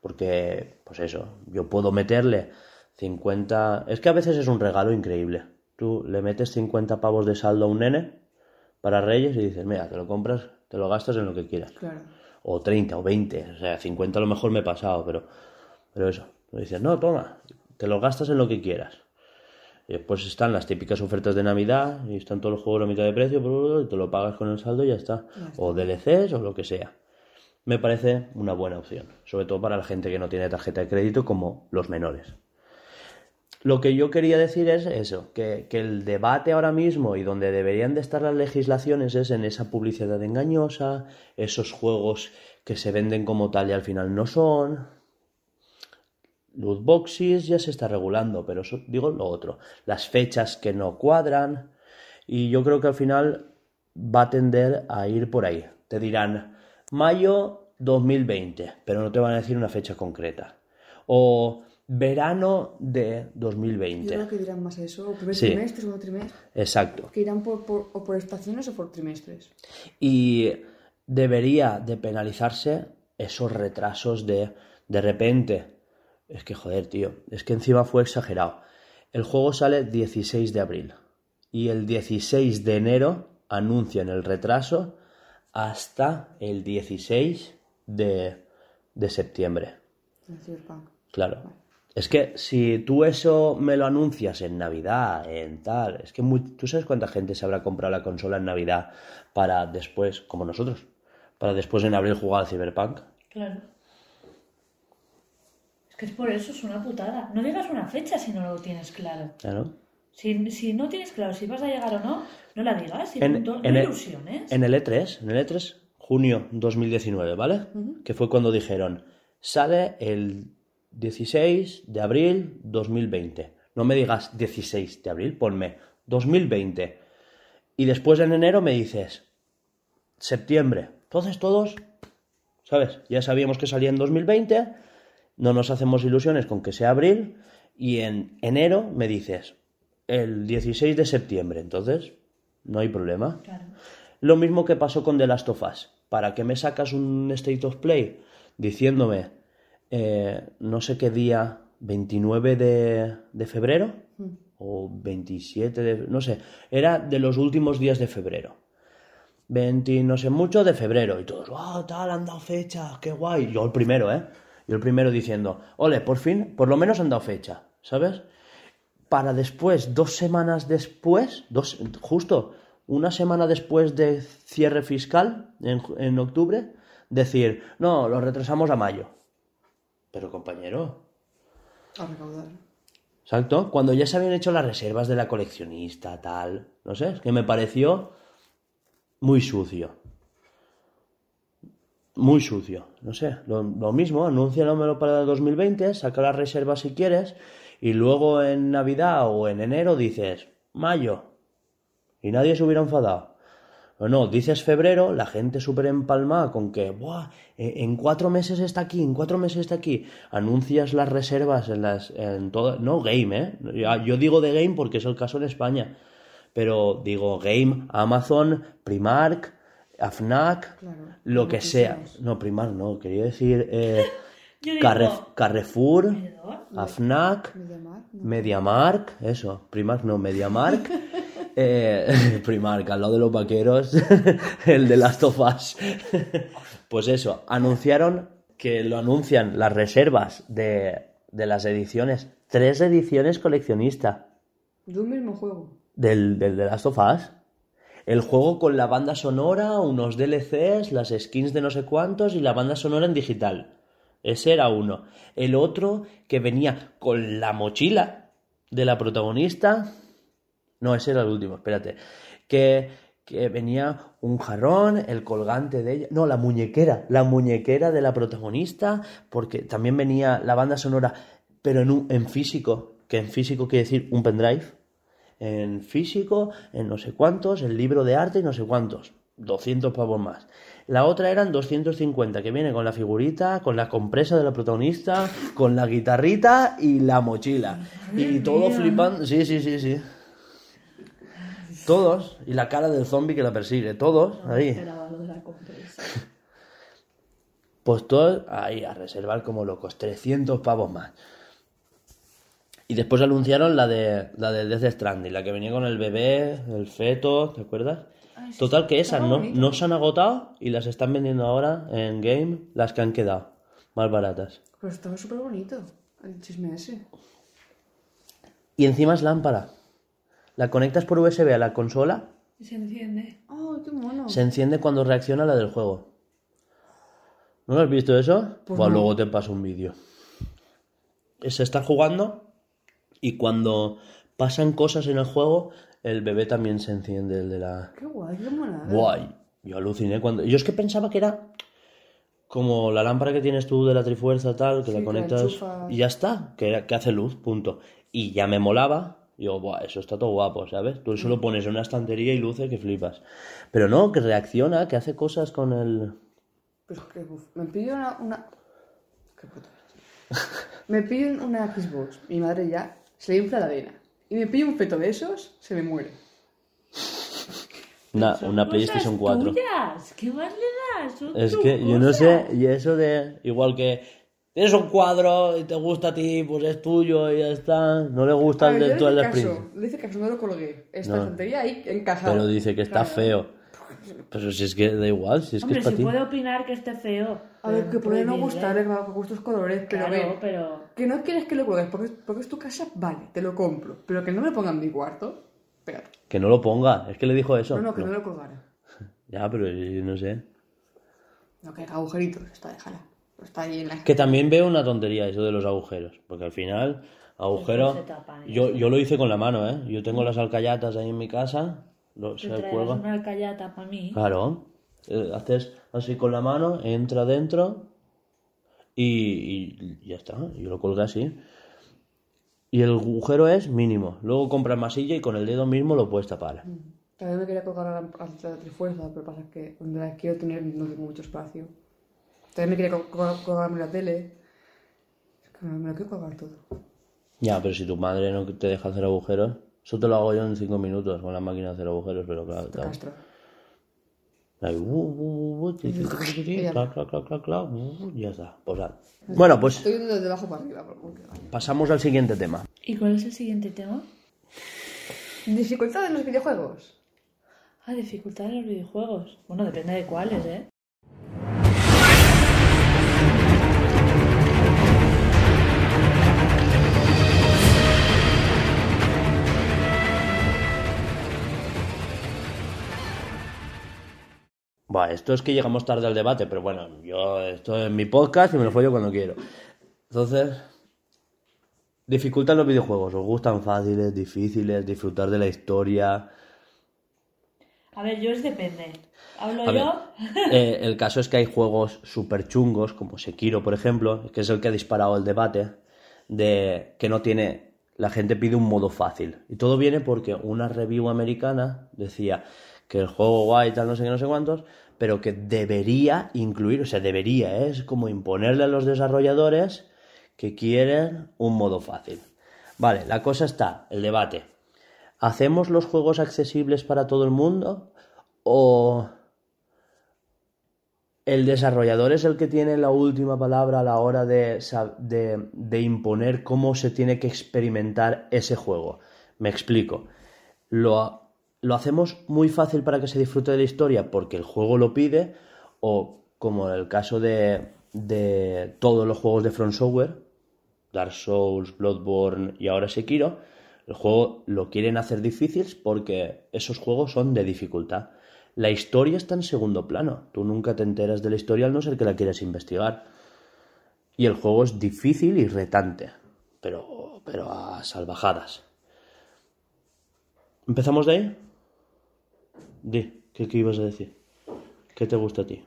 Porque, pues eso, yo puedo meterle 50... Es que a veces es un regalo increíble. Tú le metes 50 pavos de saldo a un nene para Reyes y dices, mira, te lo compras, te lo gastas en lo que quieras. Claro. O 30 o 20, o sea, 50 a lo mejor me he pasado, pero, pero eso. Le dices, no, toma, te lo gastas en lo que quieras. Y después están las típicas ofertas de Navidad y están todos los juegos a mitad de precio, y te lo pagas con el saldo y ya está. O DLCs o lo que sea. Me parece una buena opción, sobre todo para la gente que no tiene tarjeta de crédito como los menores. Lo que yo quería decir es eso, que, que el debate ahora mismo y donde deberían de estar las legislaciones es en esa publicidad engañosa, esos juegos que se venden como tal y al final no son. Loot boxes ya se está regulando, pero eso digo lo otro. Las fechas que no cuadran. Y yo creo que al final va a tender a ir por ahí. Te dirán mayo 2020, pero no te van a decir una fecha concreta. O verano de Yo 2020. creo que dirán más eso. O primer Sí. trimestre, segundo trimestre. Exacto. Que irán por, por- o por estaciones o por trimestres. Y debería de penalizarse esos retrasos de de repente. Es que joder, tío, es que encima fue exagerado. El juego sale 16 de abril y el 16 de enero anuncian el retraso hasta el 16 de, de septiembre. Claro. Es que si tú eso me lo anuncias en Navidad, en tal, es que muy- tú sabes cuánta gente se habrá comprado la consola en Navidad para después, como nosotros, para después en abril jugar al Cyberpunk. Claro. Es que es por eso, es una putada. No digas una fecha si no lo tienes claro. Claro. Si, si no tienes claro si vas a llegar o no, no la digas. Y En, en no el, ilusiones. en el E3, en el E3, junio 2019, ¿vale? Que fue cuando dijeron, sale el 16 de abril 2020. No me digas 16 de abril, ponme 2020. Y después en enero me dices septiembre. Entonces todos, ¿sabes? Ya sabíamos que salía en 2020, no nos hacemos ilusiones con que sea abril, y en enero me dices el 16 de septiembre. Entonces, no hay problema. Claro. Lo mismo que pasó con The Last of Us. ¿Para qué me sacas un State of Play diciéndome eh, no sé qué día, 29 de, de febrero o 27 de... no sé, era de los últimos días de febrero. 20 no sé mucho de febrero y todos, ¡ah, tal, han dado fecha! ¡Qué guay! Yo el primero, ¿eh? Yo el primero diciendo, ole, por fin, por lo menos han dado fecha, ¿sabes? para después, dos semanas después, dos, justo una semana después de cierre fiscal, en, en octubre, decir, no, lo retrasamos a mayo. Pero compañero, A recaudar. exacto, cuando ya se habían hecho las reservas de la coleccionista, tal, no sé, es que me pareció muy sucio. Muy sucio, no sé, lo, lo mismo, anúncianomelo para el 2020, saca las reservas si quieres, y luego en Navidad o en enero dices, mayo, y nadie se hubiera enfadado. No, no, dices febrero, la gente súper empalmada con que, Buah, en en cuatro meses está aquí, en cuatro meses está aquí. Anuncias las reservas en las, en todo, no game, ¿eh? Yo digo de game porque es el caso en España. Pero digo game, Amazon, Primark, Afnac, Claro, lo que sea. No, Primark no, quería decir eh, Carrefour. Afnac, Mediamar, ¿no? Mediamark, eso, Primark no, Mediamark. Eh, Primark, al lado de los vaqueros, el de las tofas. Pues eso, anunciaron que lo anuncian las reservas de, de las ediciones, tres ediciones coleccionista De un mismo juego. del, del de Last of Us. El juego con la banda sonora, unos DLCs, las skins de no sé cuántos y la banda sonora en digital. Ese era uno. El otro que venía con la mochila de la protagonista. No, ese era el último, espérate. Que, que venía un jarrón, el colgante de ella. No, la muñequera. La muñequera de la protagonista. Porque también venía la banda sonora, pero en, un- en físico. Que en físico quiere decir un pendrive. En físico, en no sé cuántos, el libro de arte y no sé cuántos. 200 pavos más. La otra eran 250, que viene con la figurita, con la compresa de la protagonista, con la guitarrita y la mochila. Y todo flipando. Sí, sí, sí, sí. Todos. Y la cara del zombie que la persigue. Todos. Ahí. Pues todos ahí a reservar como locos. 300 pavos más. Y después anunciaron la de la de Death Stranding, la que venía con el bebé, el feto, ¿te acuerdas? Ay, sí, Total que esas no, bonito. no se han agotado y las están vendiendo ahora en game, las que han quedado, más baratas. Pero estaba súper bonito el chisme ese. Y encima es lámpara. La conectas por USB a la consola, Y se enciende. ¡Oh, qué mono! se enciende cuando reacciona la del juego. ¿No lo has visto eso? Pues no. luego te paso un vídeo. Se está jugando y cuando pasan cosas en el juego, el bebé también se enciende, el de la... ¡Qué guay, qué monada! Guay. Yo aluciné cuando... Yo es que pensaba que era como la lámpara que tienes tú de la trifuerza tal, que Sí, la conectas y ya está, que, que hace luz, punto. Y ya me molaba. Yo, buah, eso está todo guapo, ¿sabes? Tú eso lo pones en una estantería y luce que flipas. Pero no, que reacciona, que hace cosas con el... Pues que uf, me pillo una. una... Qué puto. me pillo una Xbox. Mi madre ya se le infla la vena. Y me pillo un feto de esos, se me muere. Una, Son una cosas PlayStation 4. tuyas. ¿Qué más le das? Son Es que yo no sé, cosas. y eso de... Igual que... Tienes un cuadro y te gusta a ti, pues es tuyo y ya está. No le gusta el de le el Sprint. le hice caso, no lo colgué. Esta No. estantería ahí encajada. Pero dice que está Claro. feo. Pero si es que da igual, si es Hombre, que es para si ti. puede opinar que esté feo. A ver, que puede no prohibirle. gustarle, para gustos colores, pero Claro, pero... que no quieres que lo cuelgues porque, porque es tu casa, vale, te lo compro. Pero que no me ponga en mi cuarto, espérate. Que no lo ponga, es que le dijo eso. No, no, que no, No. lo colgara. Ya, pero yo no sé. No, que haga agujeritos, está, déjala. Está ahí en la... Que también veo una tontería eso de los agujeros. Porque al final, agujero. Tapan y Yo, yo lo hice con la mano, ¿eh? Yo tengo las alcayatas ahí en mi casa. Lo, Te se cuelga. una alcayata para mí. Claro. Eh, Haces así con la mano, entra dentro y, y ya está. Yo lo colgué así. Y el agujero es mínimo. Luego compras masilla y con el dedo mismo lo puedes tapar. También me quería colgar a la, trifuerza, pero pasa que donde la quiero tener no tengo mucho espacio. También me quería col- col- colgarme la tele. Es que me, lo quiero colgar todo. Ya, pero si tu madre no te deja hacer agujeros, eso te lo hago yo en cinco minutos con la máquina de hacer agujeros, pero claro, Te claro. Ya está. Pues, nada. Bueno, pues Estoy yendo de abajo para arriba. pasamos al siguiente tema. ¿Y cuál es el siguiente tema? Dificultad en los videojuegos. Ah, dificultad en los videojuegos. Bueno, depende de cuáles, ¿eh? Bueno, esto es que llegamos tarde al debate, pero bueno, yo esto es mi podcast y me lo follo cuando quiero. Entonces, dificultad en los videojuegos. ¿Os gustan fáciles, difíciles, disfrutar de la historia? A ver, yo es depende. ¿Hablo A ver, yo? eh, el caso es que hay juegos súper chungos, como Sekiro, por ejemplo, que es el que ha disparado el debate, de que no tiene. La gente pide un modo fácil. Y todo viene porque una review americana decía que el juego guay, tal, no sé qué, no sé cuántos, pero que debería incluir, o sea, debería, ¿eh? es como imponerle a los desarrolladores que quieren un modo fácil. Vale, la cosa está, el debate. ¿Hacemos los juegos accesibles para todo el mundo? ¿O el desarrollador es el que tiene la última palabra a la hora de, de- de imponer cómo se tiene que experimentar ese juego. Me explico. Lo, lo hacemos muy fácil para que se disfrute de la historia porque el juego lo pide, o como en el caso de, todos los juegos de From Software, Dark Souls, Bloodborne y ahora Sekiro, el juego lo quieren hacer difícil porque esos juegos son de dificultad. La historia está en segundo plano. Tú nunca te enteras de la historia al no ser que la quieras investigar. Y el juego es difícil y retante, pero, pero a salvajadas. ¿Empezamos de ahí? Di, ¿qué, ¿qué ibas a decir? ¿Qué te gusta a ti?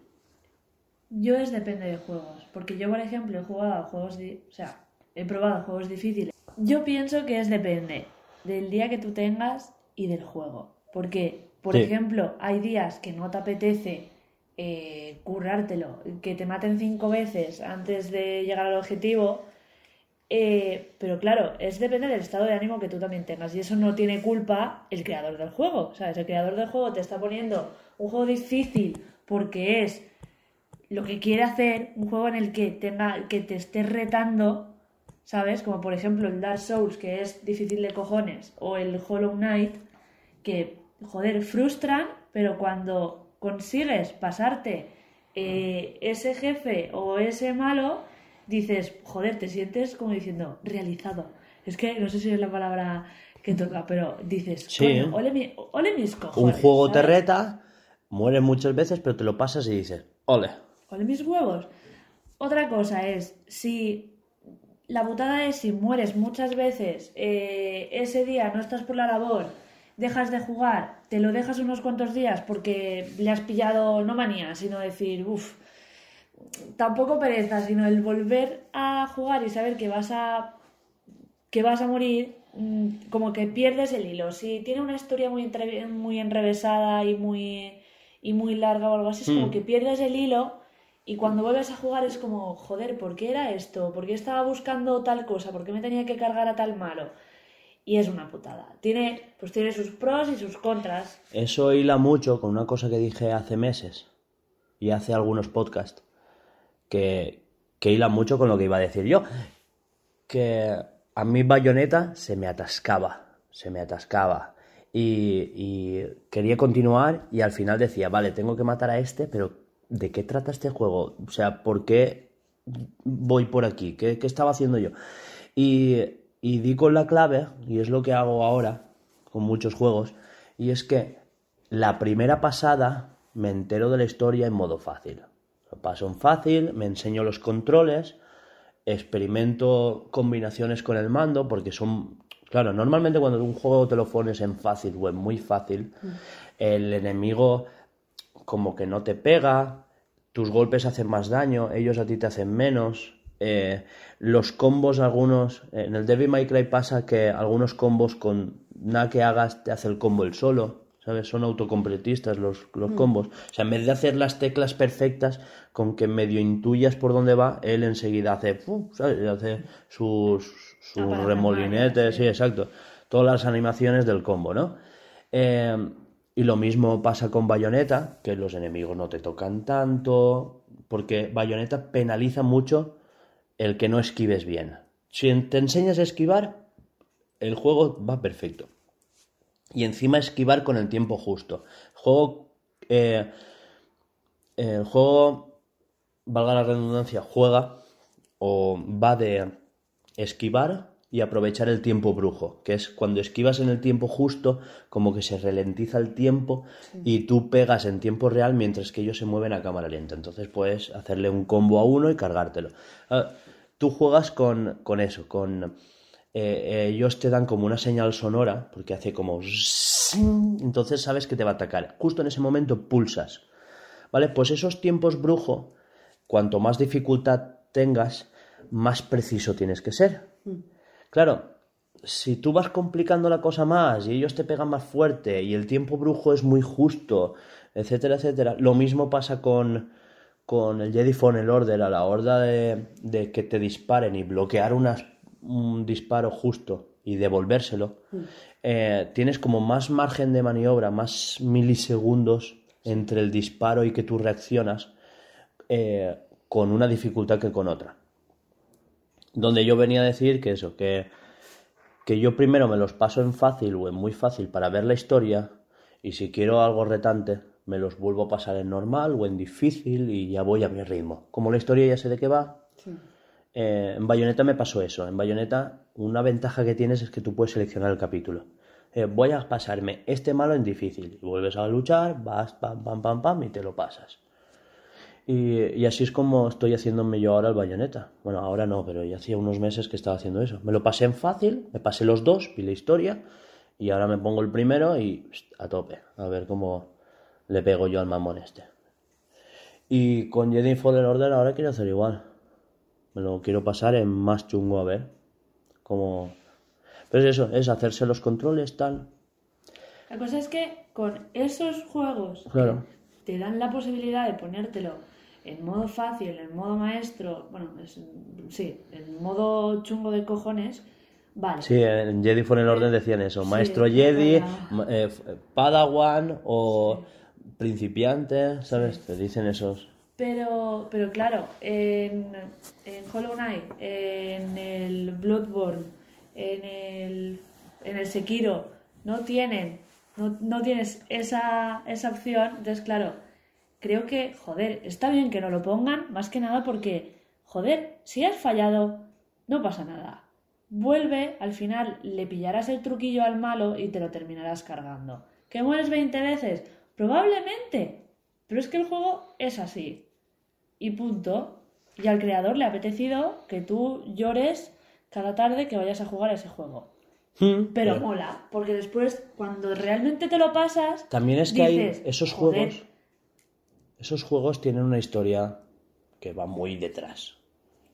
Yo es depende de juegos, porque yo, por ejemplo, he jugado a juegos, di- o sea, he probado juegos difíciles. Yo pienso que es depende del día que tú tengas y del juego, porque, por Sí. ejemplo, hay días que no te apetece eh, currártelo, que te maten cinco veces antes de llegar al objetivo, eh, pero claro, es depende del estado de ánimo que tú también tengas y eso no tiene culpa el creador del juego, ¿sabes? El creador del juego te está poniendo un juego difícil porque es lo que quiere hacer, un juego en el que tenga que te esté retando, ¿sabes? Como por ejemplo el Dark Souls que es difícil de cojones o el Hollow Knight que joder, frustran, pero cuando consigues pasarte eh, ese jefe o ese malo, dices, joder, te sientes como diciendo, realizado. Es que no sé si es la palabra que toca, pero dices, Sí, coño, ole, mi- ole mis Un cojones. juego te reta, mueres muchas veces, pero te lo pasas y dices, ole. Ole mis huevos. Otra cosa es, si la putada es si mueres muchas veces, eh, ese día no estás por la labor, dejas de jugar, te lo dejas unos cuantos días porque le has pillado no manía, sino decir, uff, tampoco pereza, sino el volver a jugar y saber que vas a que vas a morir, mm, como que pierdes el hilo. Si tiene una historia muy, entre- muy enrevesada y muy, y muy larga o algo así, es como Hmm. que pierdes el hilo y cuando vuelves a jugar es como, joder, ¿por qué era esto? ¿Por qué estaba buscando tal cosa? ¿Por qué me tenía que cargar a tal malo? Y es una putada. Tiene, pues tiene sus pros y sus contras. Eso hila mucho con una cosa que dije hace meses y hace algunos podcasts, que, que hila mucho con lo que iba a decir yo. Que a mí Bayonetta se me atascaba, se me atascaba. Y, y quería continuar y al final decía, vale, tengo que matar a este, pero ¿de qué trata este juego? O sea, ¿por qué voy por aquí? ¿Qué, qué estaba haciendo yo? Y, y di con la clave, y es lo que hago ahora con muchos juegos, y es que la primera pasada me entero de la historia en modo fácil. Paso fácil, me enseño los controles, experimento combinaciones con el mando, porque son... Claro, normalmente cuando un juego te lo pones en fácil o en muy fácil, el enemigo como que no te pega, tus golpes hacen más daño, ellos a ti te hacen menos. eh, los combos, algunos. En el Devil May Cry pasa que algunos combos con nada que hagas te hace el combo el solo. ¿Sabes? Son autocompletistas los, los combos. O sea, en vez de hacer las teclas perfectas, con que medio intuyas por dónde va, él enseguida hace. ¿Sabes? Hace sus, Ah, remolinetes, sí, exacto. Todas las animaciones del combo, ¿no? Eh, y lo mismo pasa con Bayonetta, que los enemigos no te tocan tanto, porque Bayonetta penaliza mucho el que no esquives bien. Si te enseñas a esquivar, el juego va perfecto. Y encima esquivar con el tiempo justo. Juego, eh, el juego, valga la redundancia, juega o va de esquivar y aprovechar el tiempo brujo, que es cuando esquivas en el tiempo justo, como que se ralentiza el tiempo y tú pegas en tiempo real mientras que ellos se mueven a cámara lenta. Entonces puedes hacerle un combo a uno y cargártelo. Ah, tú juegas con, con eso, con... eh, ellos te dan como una señal sonora, porque hace como... Entonces sabes que te va a atacar. Justo en ese momento pulsas. ¿Vale? Pues esos tiempos brujo, cuanto más dificultad tengas, más preciso tienes que ser. Claro, si tú vas complicando la cosa más y ellos te pegan más fuerte y el tiempo brujo es muy justo, etcétera, etcétera, lo mismo pasa con, con el Jedi Fallen Order a la hora de, de que te disparen y bloquear unas- un disparo justo y devolvérselo, eh, tienes como más margen de maniobra, más milisegundos entre el disparo y que tú reaccionas eh, con una dificultad que con otra donde yo venía a decir que eso, que, que yo primero me los paso en fácil o en muy fácil para ver la historia y si quiero algo retante me los vuelvo a pasar en normal o en difícil y ya voy a mi ritmo. Como la historia ya sé de qué va, Sí. Eh, en Bayonetta me pasó eso. En Bayonetta una ventaja que tienes es que tú puedes seleccionar el capítulo. Eh, voy a pasarme este malo en difícil. Y vuelves a luchar, vas, pam, pam, pam, pam y te lo pasas. Y, así es como estoy haciéndome yo ahora el bayoneta. Bueno, ahora no, pero ya hacía unos meses que estaba haciendo eso. Me lo pasé en fácil, me pasé los dos, vi la historia Y ahora me pongo el primero y a tope. A ver cómo le pego yo al mamón este. Y con Jedi Fallen Order ahora quiero hacer igual. Me lo quiero pasar en más chungo a ver. Como... Pero es eso, es hacerse los controles, tal. La cosa es que con esos juegos Claro. te dan la posibilidad de ponértelo en modo fácil, en modo maestro, bueno, es- sí, en modo chungo de cojones, vale. Sí, en Jedi Fallen Order decían eso. Sí, Maestro es Jedi, ma- eh, Padawan o principiante, ¿sabes? Te dicen esos. Pero, pero claro, en, en Hollow Knight, en el Bloodborne, en el, en el Sekiro, no tienen, no, no tienes esa, esa opción. Entonces, claro, creo que, joder, está bien que no lo pongan, más que nada porque, joder, si has fallado, no pasa nada. Vuelve, al final le pillarás el truquillo al malo y te lo terminarás cargando. ¿Que mueres 20 veces? Probablemente. Pero es que el juego es así. Y punto. Y al creador le ha apetecido que tú llores cada tarde que vayas a jugar a ese juego. Hmm, Pero mola, porque después, cuando realmente te lo pasas, También es que dices, hay esos "Joder, juegos. Esos juegos tienen una historia que va muy detrás.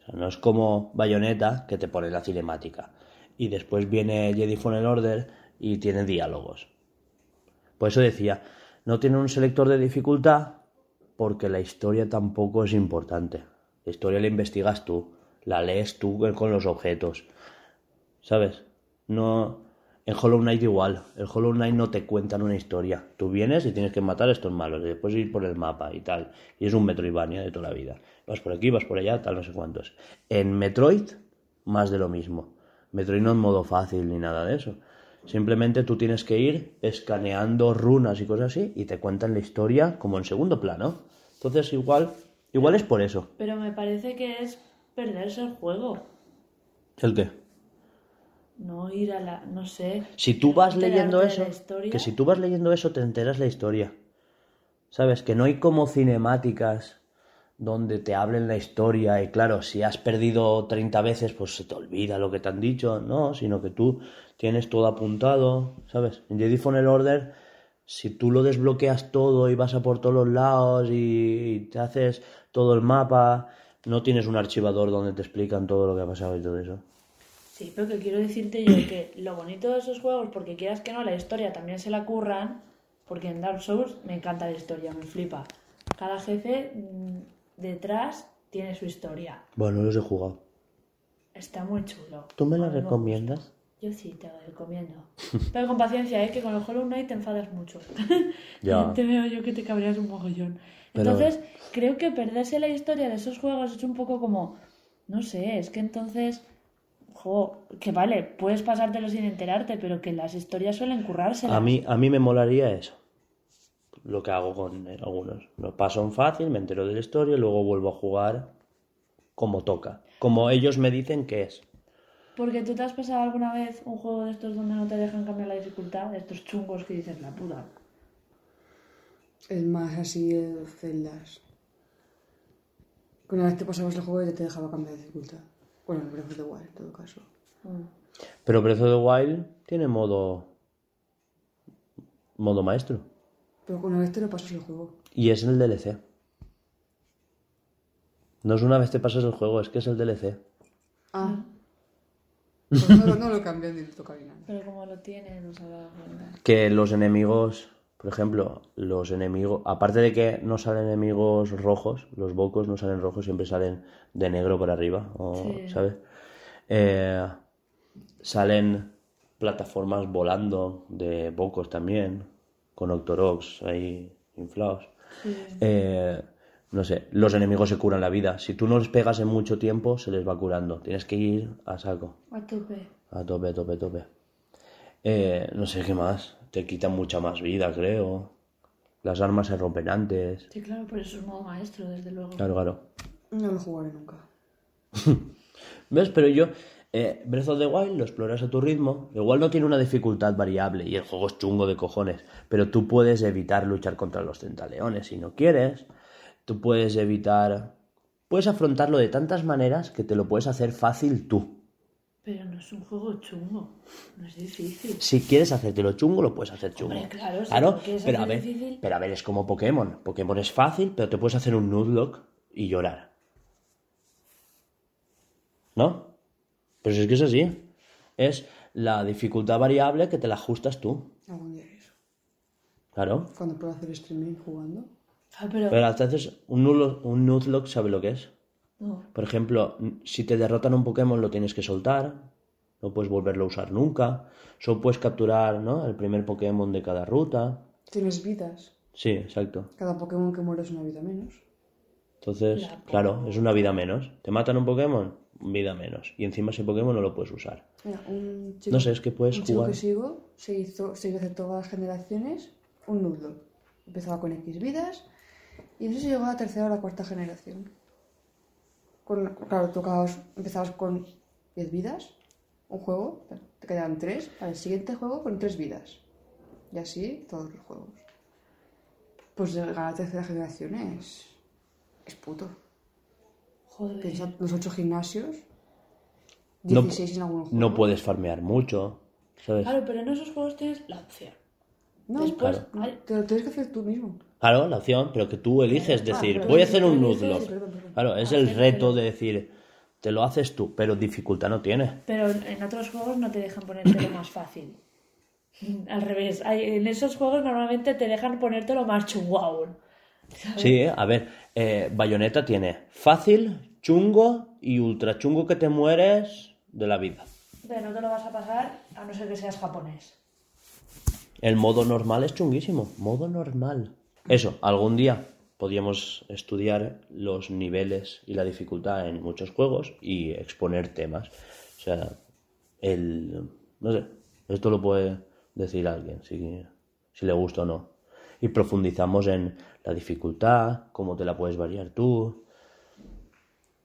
O sea, no es como Bayonetta que te pone la cinemática. Y después viene Jedi Fallen Order y tiene diálogos. Por eso decía, no tiene un selector de dificultad porque la historia tampoco es importante. La historia la investigas tú, la lees tú con los objetos. ¿Sabes? No. En Hollow Knight igual. El Hollow Knight no te cuentan una historia. Tú vienes y tienes que matar a estos malos y después ir por el mapa y tal. Y es un Metroidvania de toda la vida. Vas por aquí, vas por allá, tal, no sé cuántos. En Metroid, más de lo mismo. Metroid no en modo fácil ni nada de eso. Simplemente tú tienes que ir escaneando runas y cosas así y te cuentan la historia como en segundo plano. Entonces igual, igual es por eso. Pero me parece que es perderse el juego. ¿El qué? No ir a la. No sé. Si tú vas leyendo eso, que si tú vas leyendo eso te enteras la historia. ¿Sabes? Que no hay como cinemáticas donde te hablen la historia y claro, si has perdido 30 veces pues se te olvida lo que te han dicho, no, sino que tú tienes todo apuntado, ¿sabes? En Jedi Fallen Order, si tú lo desbloqueas todo y vas a por todos los lados y te haces todo el mapa, no tienes un archivador donde te explican todo lo que ha pasado y todo eso. Sí, pero que quiero decirte yo que lo bonito de esos juegos, porque quieras que no, la historia también se la curran, porque en Dark Souls me encanta la historia, me flipa. Cada jefe mm, detrás tiene su historia. Bueno, los he jugado. Está muy chulo. ¿Tú me A la mí me recomiendas? gusta. Yo sí, te lo recomiendo. Pero con paciencia, ¿eh? que con el Hollow Knight te enfadas mucho. Ya. te veo yo que te cabreas un mogollón. Pero- Entonces, creo que perderse la historia de esos juegos es un poco como. No sé, es que entonces. Jo, que vale, puedes pasártelo sin enterarte, pero que las historias suelen currárselas. A mí, a mí me molaría eso. Lo que hago con eh, algunos. Lo paso en fácil, me entero de la historia y luego vuelvo a jugar como toca. Como ellos me dicen que es. Porque tú te has pasado alguna vez un juego de estos donde no te dejan cambiar la dificultad, de estos chungos que dices la puta. El más así de celdas. Que una vez te pasabas el juego y te dejaba cambiar de dificultad. Bueno, el Breath of the Wild, en todo caso. Pero Breath of the Wild tiene modo. modo maestro. Pero una vez te lo pasas el juego. Y es el DLC. No es una vez te pasas el juego, es que es el DLC. Ah. Pues no, lo- no lo cambian ni lo nada. Pero como lo tiene, no se ha dado cuenta. Que los enemigos, por ejemplo, los enemigos, aparte de que no salen enemigos rojos, los bocos no salen rojos, siempre salen de negro por arriba, o, Sí. ¿sabes? Eh, salen plataformas volando de bocos también, con Octoroks ahí inflados. Eh, no sé, los enemigos se curan la vida. Si tú no les pegas en mucho tiempo, se les va curando. Tienes que ir a saco. A tope. A tope, a tope, a tope. Eh, no sé qué más. Te quitan mucha más vida, creo. Las armas se rompen antes. Sí, claro, por eso es modo maestro, desde luego. Claro, claro. No lo jugaré nunca. ¿Ves? Pero yo, eh, Breath of the Wild lo exploras a tu ritmo. Igual no tiene una dificultad variable y el juego es chungo de cojones. Pero tú puedes evitar luchar contra los centaleones si no quieres. Tú puedes evitar. Puedes afrontarlo de tantas maneras que te lo puedes hacer fácil tú. Pero no es un juego chungo. No es difícil. Si quieres hacértelo chungo, lo puedes hacer chungo. Hombre, claro, si Claro, lo quieres pero a hacer ver, difícil- pero a ver, es como Pokémon. Pokémon es fácil, pero te puedes hacer un Nuzlocke y llorar. ¿No? Pero si es que es así. Es la dificultad variable que te la ajustas tú. Algún día eso. Claro. Cuando puedo hacer streaming jugando. Ah, pero... Pero hasta haces un, Nuzlo- un Nuzlocke, ¿sabes lo que es? No. Por ejemplo, si te derrotan un Pokémon lo tienes que soltar, no puedes volverlo a usar nunca, solo puedes capturar ¿no? el primer Pokémon de cada ruta. Tienes vidas. Sí, exacto. Cada Pokémon que muere es una vida menos. Entonces, La claro, es una vida menos. ¿Te matan un Pokémon? Vida menos. Y encima ese Pokémon no lo puedes usar. Mira, un chico, No sé, es que puedes un chico jugar. que sigo se hizo, se hizo hace todas las generaciones un Nuzlocke. Empezaba con X vidas y no sé si llegó a la tercera o la cuarta generación. Con, claro, tú acababas- empezabas con 10 vidas, un juego, te quedaban 3, para el siguiente juego con 3 vidas. Y así todos los juegos. Pues llegar a la tercera generación es, es puto. Joder. Los 8 gimnasios, No- 16 en algunos juegos. No puedes farmear mucho, ¿sabes? Claro, pero en esos juegos tienes la opción. No, Después, no, hay- te lo tienes que hacer tú mismo. Claro, la opción, pero que tú eliges Ah, decir, voy a hacer un Nuzlocke. Claro, es el Hacer, reto de decir, te lo haces tú, pero dificultad no tiene. Pero en otros juegos no te dejan ponértelo más fácil. Al revés, en esos juegos normalmente te dejan ponértelo más chungo aún. ¿sabes? Sí, a ver, eh, Bayonetta tiene fácil, chungo y ultra chungo que te mueres de la vida. Pero no te lo vas a pasar a no ser que seas japonés. El modo normal es chunguísimo, modo normal. Eso, algún día podríamos estudiar los niveles y la dificultad en muchos juegos y exponer temas. O sea, el... no sé, esto lo puede decir alguien, si, si le gusta o no. Y profundizamos en la dificultad, cómo te la puedes variar tú.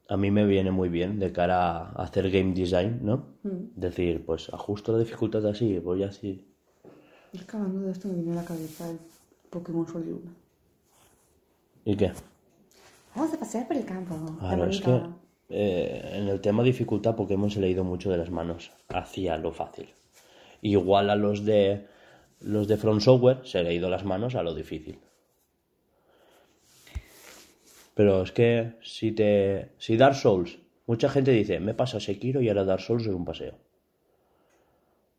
A mí me viene muy bien de cara a hacer game design, ¿no? Decir, pues ajusto la dificultad así, voy así, Es que hablando de esto me viene a la cabeza el Pokémon Sol y Luna. ¿Y qué? Vamos a pasear por el campo. Claro, es que eh, en el tema dificultad Pokémon se le ha ido mucho de las manos hacia lo fácil. Igual a los de los de From Software se le ha ido las manos a lo difícil. Pero es que si te si Dark Souls, mucha gente dice, me pasa Sekiro y ahora Dark Souls es un paseo.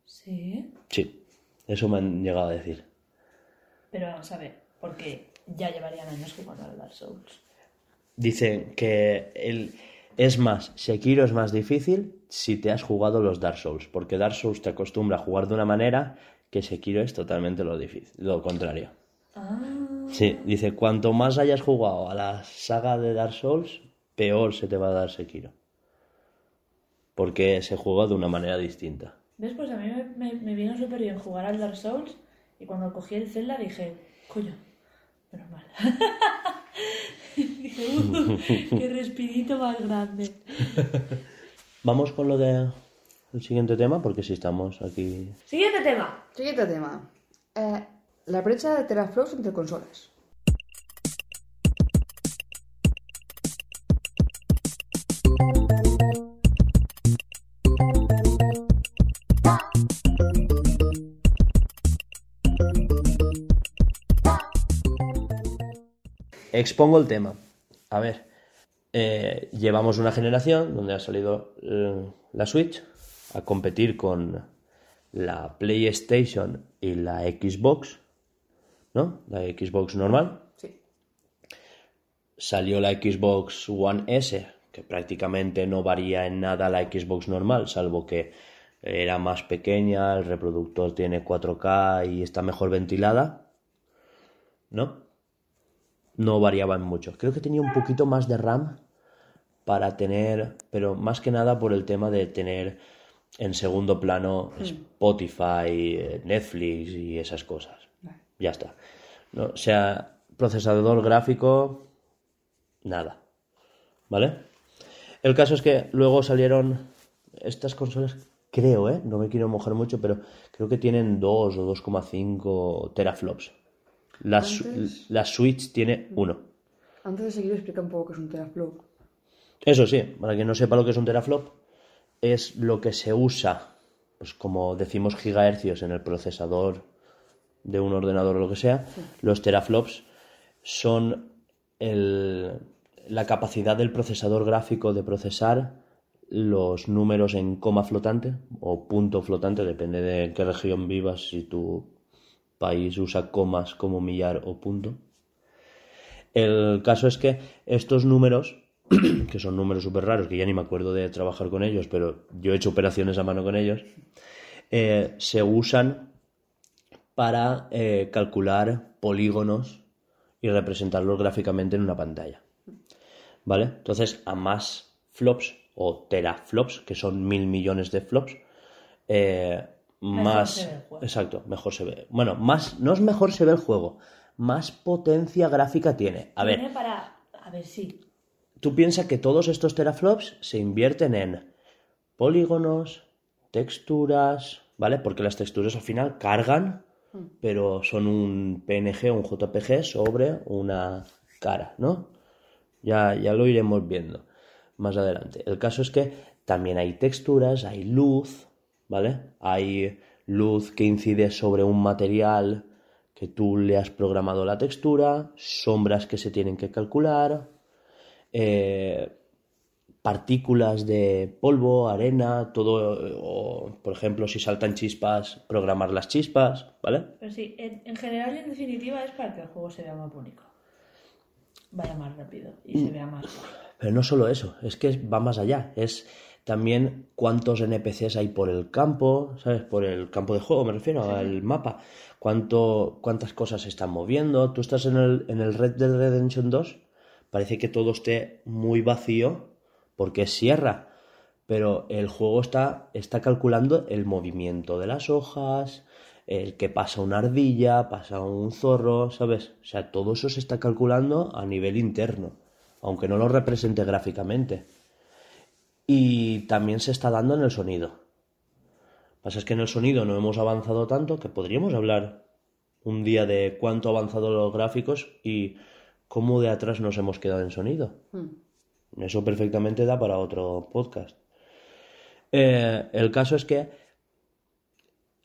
Sí. Sí, eso me han llegado a decir. Pero vamos a ver, porque ya llevarían años jugando al Dark Souls. Dicen que el, es más, Sekiro es más difícil si te has jugado los Dark Souls, porque Dark Souls te acostumbra a jugar de una manera que Sekiro es totalmente lo difícil, lo contrario. Ah, Sí, dice, cuanto más hayas jugado a la saga de Dark Souls, peor se te va a dar Sekiro. Porque se juega de una manera distinta. ¿Ves? Pues a mí me, me, me vino súper bien jugar al Dark Souls y cuando cogí el Zelda dije, coño, menos mal. dije, "Uh, qué respirito más grande. Vamos con lo de el siguiente tema, porque si estamos aquí... Siguiente tema. Siguiente tema. Eh, la brecha de teraflops entre consolas. Expongo el tema. A ver, eh, llevamos una generación donde ha salido eh, la Switch a competir con la PlayStation y la Xbox, ¿no? La Xbox normal. Sí. Salió la Xbox One S, que prácticamente no varía en nada la Xbox normal, salvo que era más pequeña, el reproductor tiene 4K y está mejor ventilada, ¿no? no variaban mucho. Creo que tenía un poquito más de RAM para tener, pero más que nada por el tema de tener en segundo plano Spotify, eh, Netflix y esas cosas. Vale. Ya está. No, o sea, procesador gráfico, nada. ¿Vale? El caso es que luego salieron estas consolas, creo, ¿eh? No me quiero mojar mucho, pero creo que tienen 2 o 2,5 teraflops. La, Antes- la Switch tiene uno. Antes de seguir, explica un poco qué es un teraflop. Eso sí, para quien no sepa lo que es un teraflop, es lo que se usa, pues como decimos gigahercios en el procesador de un ordenador o lo que sea, los teraflops son el- la capacidad del procesador gráfico de procesar los números en coma flotante o punto flotante, depende de qué región vivas, si tu país usa comas como millar o punto. El caso es que estos números, que son números súper raros, que ya ni me acuerdo de trabajar con ellos, pero yo he hecho operaciones a mano con ellos, eh, se usan para eh, calcular polígonos y representarlos gráficamente en una pantalla. ¿Vale? Entonces, a más flops o teraflops, que son mil millones de flops, eh, más. Exacto, mejor se ve. Bueno, más, no es mejor se ve el juego, más potencia gráfica tiene. A ver, Tiene para... A ver, sí. Tú piensas que todos estos teraflops se invierten en polígonos, texturas, ¿vale? Porque las texturas al final cargan, pero son un PNG, un JPG sobre una cara, ¿no? Ya, ya lo iremos viendo más adelante. El caso es que también hay texturas, hay luz, ¿vale? Hay luz que incide sobre un material que tú le has programado la textura, sombras que se tienen que calcular, eh, partículas de polvo, arena, todo, o por ejemplo, si saltan chispas, programar las chispas, ¿vale? Pero sí, en, en general y en definitiva es para que el juego se vea más bonito. Vaya más rápido y Mm. se vea más. Pero no solo eso, es que va más allá, es también cuántos NPCs hay por el campo, ¿sabes? Por el campo de juego, me refiero, al mapa. Cuánto, cuántas cosas se están moviendo. Tú estás en el, en el Red Dead Redemption 2, parece que todo esté muy vacío porque es sierra, pero el juego está, está calculando el movimiento de las hojas, el que pasa una ardilla, pasa un zorro, ¿sabes? O sea, todo eso se está calculando a nivel interno, aunque no lo represente gráficamente. Y también se está dando en el sonido. Pasa es que en el sonido no hemos avanzado tanto que podríamos hablar un día de cuánto ha avanzado los gráficos y cómo de atrás nos hemos quedado en sonido. Eso perfectamente da para otro podcast. Eh, el caso es que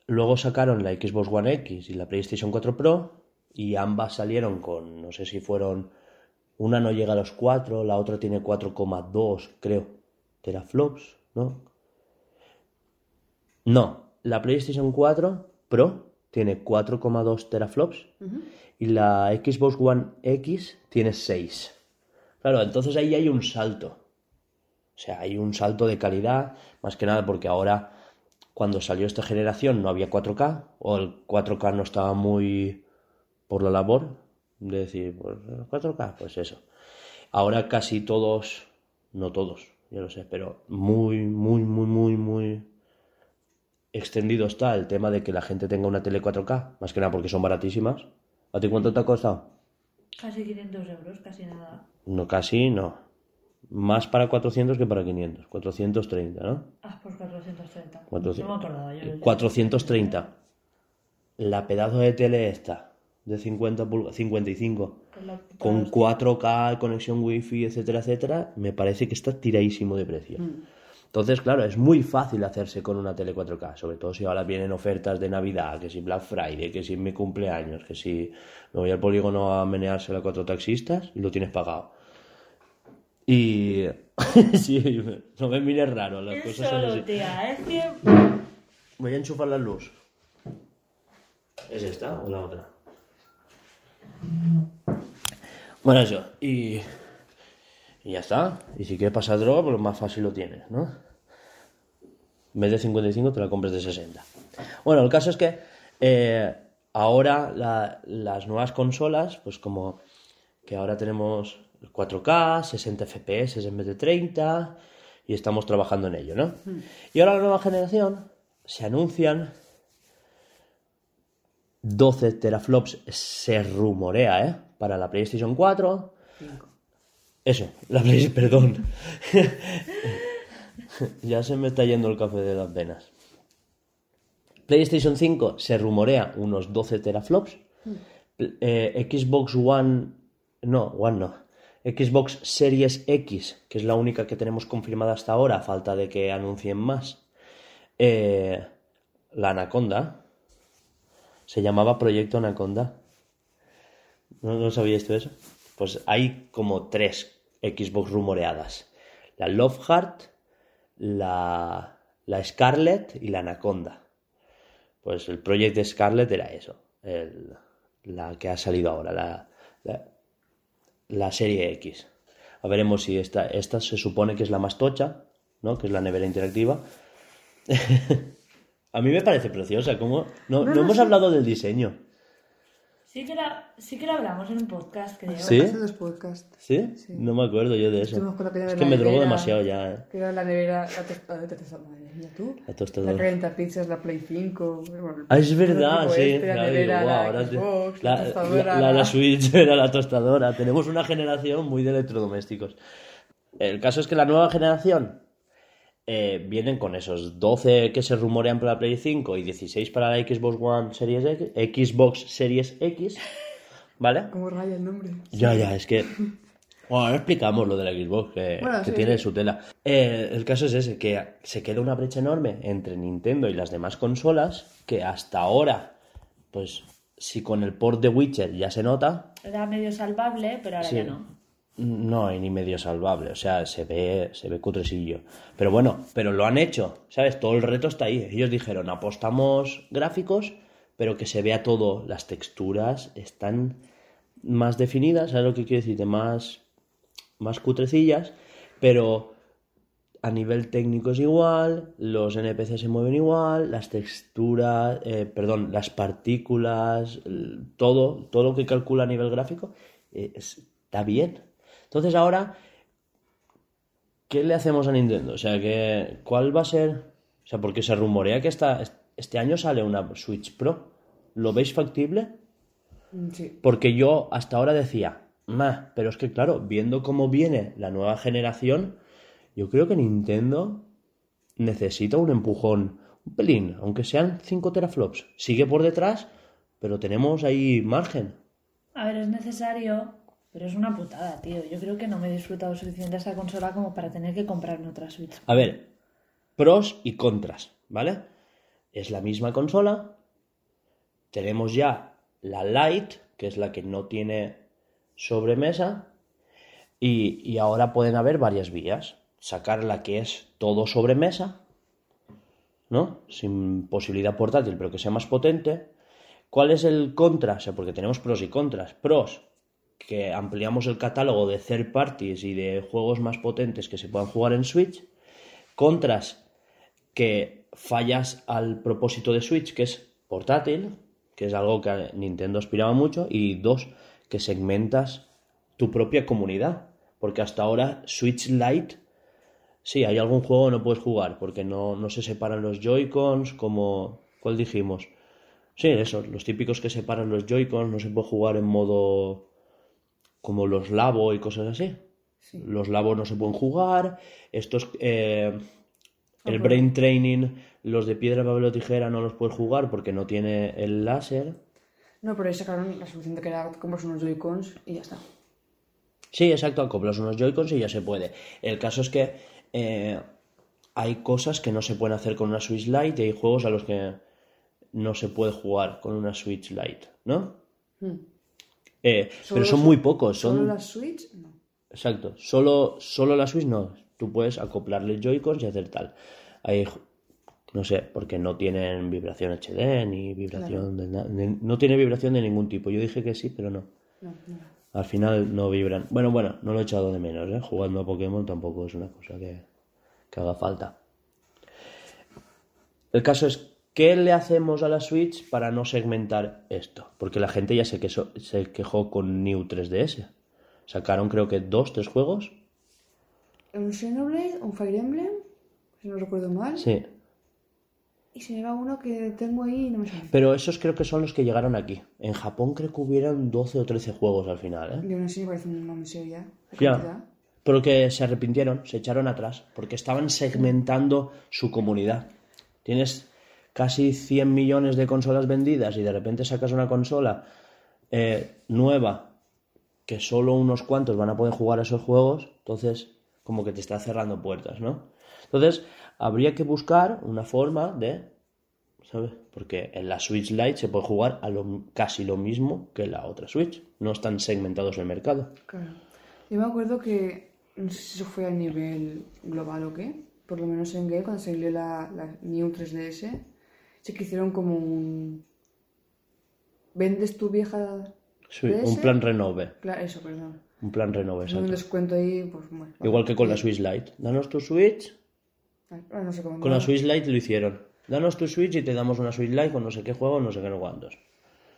luego sacaron la Xbox One X y la PlayStation 4 Pro y ambas salieron con, no sé si fueron, una no llega a los 4, la otra tiene 4,2 creo, teraflops, ¿no? No, la PlayStation 4 Pro tiene 4,2 teraflops y la Xbox One X tiene 6. Claro, entonces ahí hay un salto. O sea, hay un salto de calidad, más que nada porque ahora, cuando salió esta generación, no había 4K, o el 4K no estaba muy por la labor de decir, pues 4K, pues eso. Ahora casi todos, no todos, yo lo sé, pero muy, muy, muy, muy, muy extendido está el tema de que la gente tenga una tele 4K, más que nada porque son baratísimas. ¿A ti cuánto te ha costado? Casi 500 euros, casi nada. No, casi no. Más para 400 que para 500. 430, ¿no? Ah, pues 430. 400. No me acordaba yo. 430. La pedazo de tele esta, de 50 pulgadas, 55, Con la- con 4K, conexión wifi, etcétera, etcétera, me parece que está tiradísimo de precio. Entonces, claro, es muy fácil hacerse con una tele 4K, sobre todo si ahora vienen ofertas de Navidad, que si Black Friday, que si mi cumpleaños, que si me voy al polígono a menearse a cuatro taxistas y lo tienes pagado. Y... sí, no me mires raro, las Es cosas son solo, así. tía, es que... Voy a enchufar la luz. ¿Es esta o la otra? Bueno, eso. Y, y ya está. Y si quieres pasar droga, pues más fácil lo tienes, ¿no? En vez de 55 te la compres de 60. Bueno, el caso es que eh, ahora la- las nuevas consolas, pues como que ahora tenemos el 4K, 60 FPS en vez de 30 y estamos trabajando en ello, ¿no? Y ahora la nueva generación se anuncian 12 teraflops, se rumorea, ¿eh? Para la PlayStation 4. Eso, la PlayStation, perdón. ya se me está yendo el café de las venas. PlayStation 5 se rumorea unos 12 teraflops. Eh, Xbox One, no, One no. Xbox Series X, que es la única que tenemos confirmada hasta ahora, a falta de que anuncien más. Eh, la Anaconda se llamaba Proyecto Anaconda. ¿No, ¿No sabíais tú eso? Pues hay como tres Xbox rumoreadas. La Love Heart, la, la Scarlet y la Anaconda. Pues el proyecto Scarlet era eso, el- la que ha salido ahora, la, la, la serie X. A veremos si esta, esta se supone que es la más tocha, ¿no? Que es la nevera interactiva. A mí me parece preciosa, como no, no hemos hablado del diseño. Sí que, la, sí que lo hablamos en un podcast, creo. ¿Sí? Hace dos podcasts. ¿Sí? No me acuerdo yo de eso. Yo que Es que la me drogo demasiado ya, ¿eh? Que era la nevera, la tostada, la tostada, madre mía, tú. La tostadora. La calienta pizzas, la Play 5. bueno, Ah, es verdad, sí. este, la nevera, digo, la Xbox, la, la tostadora. la- la- la Switch era la tostadora. Tenemos una generación muy de electrodomésticos. El caso es que la nueva generación eh, vienen con esos 12 que se rumorean para la Play 5 y 16 para la Xbox One Series X, Xbox Series X, ¿vale? ¿Cómo raya el nombre? Ya, ya, es que. Bueno, ahora explicamos lo de la Xbox, que, Bueno, que sí, tiene sí. su tela. Eh, el caso es ese, que se queda una brecha enorme entre Nintendo y las demás consolas, que hasta ahora, pues, si con el port de Witcher ya se nota, Era medio salvable, pero ahora Sí. ya no. No hay ni medio salvable, o sea, se ve, se ve cutresillo. Pero bueno, pero lo han hecho, ¿sabes? Todo el reto está ahí. Ellos dijeron, apostamos gráficos, pero que se vea todo. Las texturas están más definidas, ¿sabes lo que quiero decir? De más, más cutrecillas, pero a nivel técnico es igual, los NPC se mueven igual, las texturas, eh, perdón, las partículas, todo, todo lo que calcula a nivel gráfico eh, es- está bien. Entonces ahora, ¿qué le hacemos a Nintendo? O sea, que, ¿cuál va a ser? O sea, porque se rumorea que esta, este año sale una Switch Pro. ¿Lo veis factible? Mm, Sí. Porque yo hasta ahora decía, "Mah", pero es que claro, viendo cómo viene la nueva generación, yo creo que Nintendo necesita un empujón, un pelín, aunque sean 5 teraflops. Sigue por detrás, pero tenemos ahí margen. A ver, es necesario, pero es una putada, tío. Yo creo que no me he disfrutado suficiente esta consola como para tener que comprarme otra Switch. A ver, pros y contras, ¿vale? Es la misma consola. Tenemos ya la Lite, que es la que no tiene sobremesa. Y, y ahora pueden haber varias vías. Sacar la que es todo sobremesa, ¿no? Sin posibilidad portátil, pero que sea más potente. ¿Cuál es el contra? O sea, porque tenemos pros y contras. Pros, que ampliamos el catálogo de third parties y de juegos más potentes que se puedan jugar en Switch. Contras, que fallas al propósito de Switch, que es portátil, que es algo que Nintendo aspiraba mucho. Y dos, que segmentas tu propia comunidad. Porque hasta ahora Switch Lite, sí, hay algún juego que no puedes jugar, porque no, no se separan los Joy-Cons, como... ¿Cuál dijimos? Sí, eso, los típicos que separan los Joy-Cons, no se puede jugar en modo como los Labo y cosas así. Sí. Los Labo no se pueden jugar, estos... eh, el Brain Training, los de piedra, papel o tijera no los puedes jugar porque no tiene el láser. No, pero ahí sacaron la solución de que era compras unos Joy-Cons y ya está. Sí, exacto, acoplas unos Joy-Cons y ya se puede. El caso es que eh, hay cosas que no se pueden hacer con una Switch Lite y hay juegos a los que no se puede jugar con una Switch Lite, ¿no? Hmm. Eh, pero son muy pocos, son... ¿Solo la Switch? No. Exacto, solo, solo la Switch no. Tú puedes acoplarle Joy-Cons y hacer tal. Hay, no sé, porque no tienen vibración HD ni vibración de, de- No tiene vibración de ningún tipo. Yo dije que sí, pero no. No, no. Al final no vibran. Bueno, bueno, no lo he echado de menos, ¿eh? Jugando a Pokémon tampoco es una cosa que, que haga falta. El caso es, ¿qué le hacemos a la Switch para no segmentar esto? Porque la gente ya se, quejó con New 3DS. Sacaron creo que dos, tres juegos. Un Xenoblade, un Fire Emblem, si no recuerdo mal. Sí. Y se me va uno que tengo ahí y no me sale. Pero esos creo que son los que llegaron aquí. En Japón creo que hubieran 12 o 13 juegos al final, ¿eh? Yo no sé, me parece miseria. la Ya. cantidad. Pero que se arrepintieron, se echaron atrás, porque estaban segmentando su comunidad. Tienes casi 100 millones de consolas vendidas y de repente sacas una consola eh, nueva que solo unos cuantos van a poder jugar a esos juegos, entonces como que te está cerrando puertas, ¿no? Entonces, habría que buscar una forma de, ¿sabes? Porque en la Switch Lite se puede jugar a lo, casi lo mismo que en la otra Switch. No están segmentados el mercado. Claro. Yo me acuerdo que, no sé si eso fue a nivel global o qué, por lo menos en Game, cuando salió la, la New 3DS, sí que hicieron como un... ¿Vendes tu vieja Sí, un plan renove. Claro, eso, perdón. Un plan renove, Un descuento ahí, pues bueno. Igual que con la Switch Lite. Danos tu Switch. Ah, no sé cómo. Con la Switch Lite lo hicieron. Danos tu Switch y te damos una Switch Lite con no sé qué juego, no sé qué no cuántos.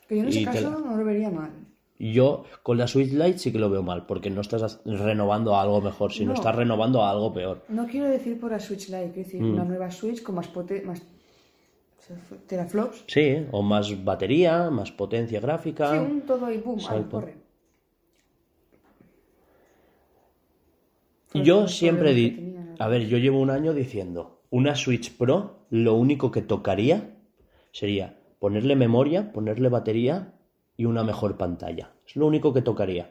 Que yo en ese y caso la- no lo vería mal. Yo con la Switch Lite sí que lo veo mal, porque no estás renovando a algo mejor, sino No. estás renovando a algo peor. No quiero decir por la Switch Lite, quiero decir Mm. una nueva Switch con más pote... más teraflops. Sí, o más batería, más potencia gráfica. Sí, un todo y boom, ah, Exacto. corre. Por yo siempre di... tenía, A ver, yo llevo un año diciendo, una Switch Pro, lo único que tocaría sería ponerle memoria, ponerle batería y una mejor pantalla. Es lo único que tocaría.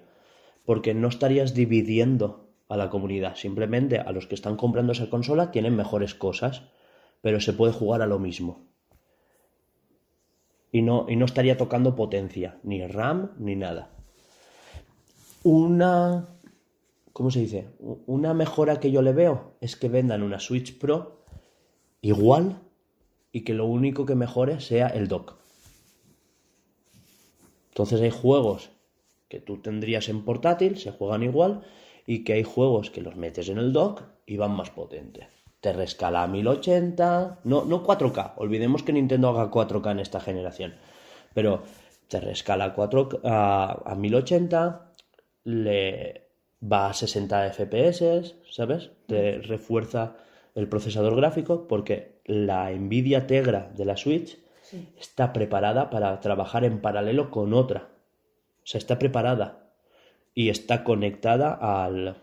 Porque no estarías dividiendo a la comunidad. Simplemente a los que están comprando esa consola tienen mejores cosas, pero se puede jugar a lo mismo. Y no, y no estaría tocando potencia, ni RAM, ni nada. Una ¿cómo se dice? Una mejora que yo le veo es que vendan una Switch Pro igual y que lo único que mejore sea el dock. Entonces hay juegos que tú tendrías en portátil, se juegan igual, y que hay juegos que los metes en el dock y van más potentes. Te rescala a 1080, no, no 4K, olvidemos que Nintendo haga 4K en esta generación, pero te rescala a, 4K, a, a 1080, le va a 60 FPS, ¿sabes? Te refuerza el procesador gráfico porque la Nvidia Tegra de la Switch Sí. está preparada para trabajar en paralelo con otra. O sea, está preparada y está conectada al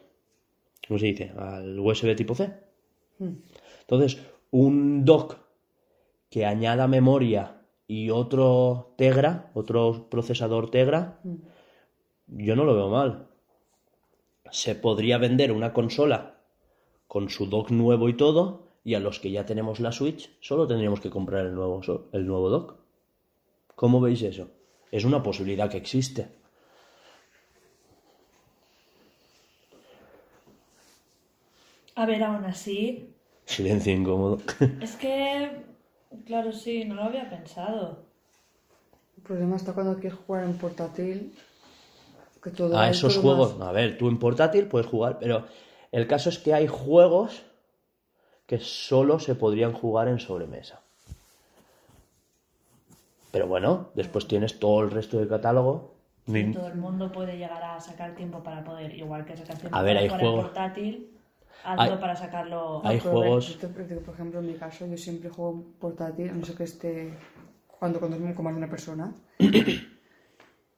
¿cómo se dice? al USB tipo C. Entonces, un dock que añada memoria y otro Tegra, otro procesador Tegra, yo no lo veo mal. Se podría vender una consola con su dock nuevo y todo, y a los que ya tenemos la Switch, solo tendríamos que comprar el nuevo, el nuevo dock. ¿Cómo veis eso? Es una posibilidad que existe. A ver, aún así, Silencio incómodo. es que, claro, sí, no lo había pensado. El problema está cuando quieres jugar en portátil. Que todo a es esos juegos, más- a ver, tú en portátil puedes jugar, pero el caso es que hay juegos que solo se podrían jugar en sobremesa. Pero bueno, después tienes todo el resto del catálogo. Nin- Todo el mundo puede llegar a sacar tiempo para poder, igual que sacar tiempo A ver, para hay jugar en juegos- portátil, hazlo Hay- para sacarlo. hay juegos- por ejemplo, en mi caso, yo siempre juego portátil, a no ser que esté jugando con, dos- con más de una persona.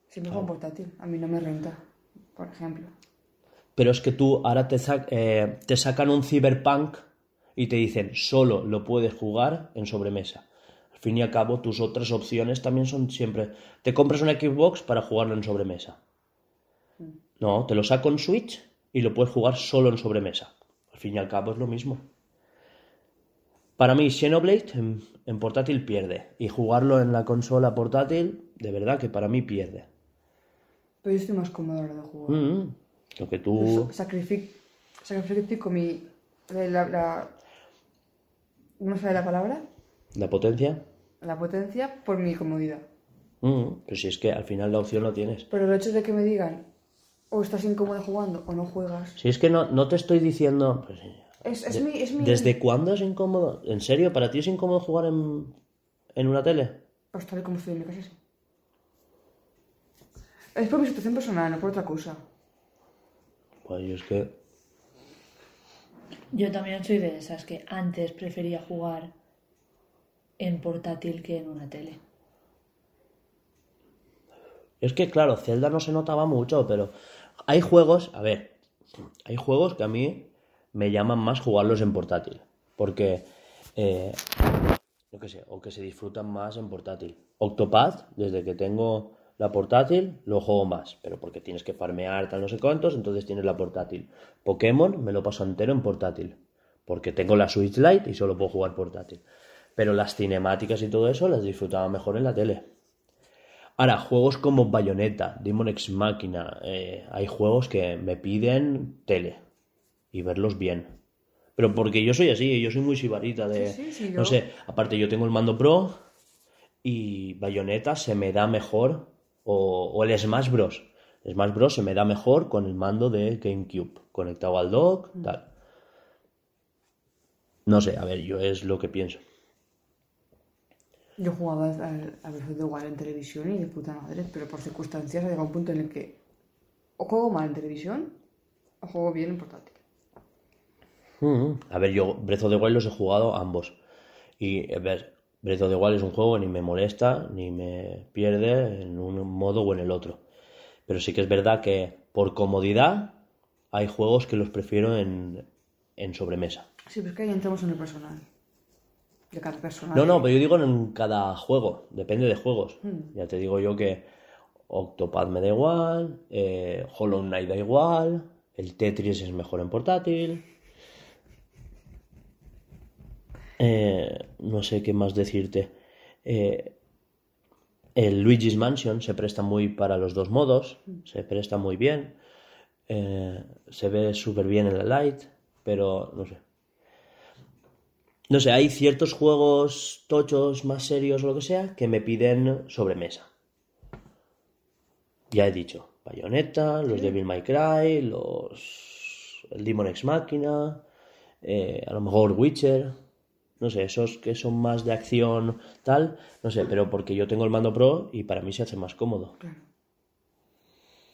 siempre juego en portátil. A mí no me renta, por ejemplo. Pero es que tú ahora te, sac- eh, te sacan un Cyberpunk y te dicen solo lo puedes jugar en sobremesa. Al fin y al cabo, tus otras opciones también son siempre. Te compras una Xbox para jugarlo en sobremesa. No, te lo saco en Switch y lo puedes jugar solo en sobremesa. Al fin y al cabo es lo mismo. Para mí, Xenoblade en, en portátil pierde. Y jugarlo en la consola portátil, de verdad que para mí pierde. Pero yo estoy más cómodo a la hora de jugar. Mm, Lo que tú. Yo sacrific- sacrifico mi. La, la- ¿No la palabra? La potencia. La potencia por mi comodidad. Mm, pero si es que al final la opción lo tienes. Pero el hecho de que me digan, o estás incómodo jugando o no juegas. Si es que no, no te estoy diciendo. pues, Es, es de- mi, es mi. ¿Desde cuándo es incómodo? ¿En serio? ¿Para ti es incómodo jugar en, en una tele? Pues tal y como estoy en mi casa, sí. Es por mi situación personal, no por otra cosa. Pues yo es que. Yo también soy de esas que antes prefería jugar en portátil que en una tele. Es que, claro, Zelda no se notaba mucho, pero hay juegos, a ver, hay juegos que a mí me llaman más jugarlos en portátil, porque, eh, sé, o que se disfrutan más en portátil. Octopath, desde que tengo la portátil, lo juego más, pero porque tienes que farmear tal no sé cuántos, entonces tienes la portátil. Pokémon me lo paso entero en portátil, porque tengo la Switch Lite y solo puedo jugar portátil. Pero las cinemáticas y todo eso las disfrutaba mejor en la tele. Ahora, juegos como Bayonetta, Demon X Machina, eh, hay juegos que me piden tele y verlos bien. Pero porque yo soy así, yo soy muy sibarita de... Sí, sí, sí, no yo- sé, aparte yo tengo el mando Pro y Bayonetta se me da mejor, o, o el Smash Bros. El Smash Bros. se me da mejor con el mando de GameCube, conectado al dock, Mm. tal. No sé, a ver, yo es lo que pienso. Yo jugaba al, a Breath of the Wild en televisión y de puta madre, pero por circunstancias ha llegado un punto en el que o juego mal en televisión o juego bien en portátil. Mm, A ver, yo Breath of the Wild los he jugado ambos. Y, a ver, Breath of the Wild es un juego que ni me molesta ni me pierde en un modo o en el otro. Pero sí que es verdad que por comodidad hay juegos que los prefiero en, en sobremesa. Sí, pero es que ahí entramos en el personal. De cada personal. No, no, pero yo digo en cada juego, depende de juegos. Ya te digo yo que Octopath me da igual, eh, Hollow Knight da igual, el Tetris es mejor en portátil. Eh, no sé qué más decirte. Eh, el Luigi's Mansion se presta muy para los dos modos, se presta muy bien, eh, se ve súper bien en la Lite, pero no sé. No sé, hay ciertos juegos tochos más serios o lo que sea que me piden sobremesa. Ya he dicho, Bayonetta, los Devil May Cry, los el Demon X Machina, eh, a lo mejor Witcher, no sé, esos que son más de acción tal, no sé, pero porque yo tengo el mando pro y para mí se hace más cómodo.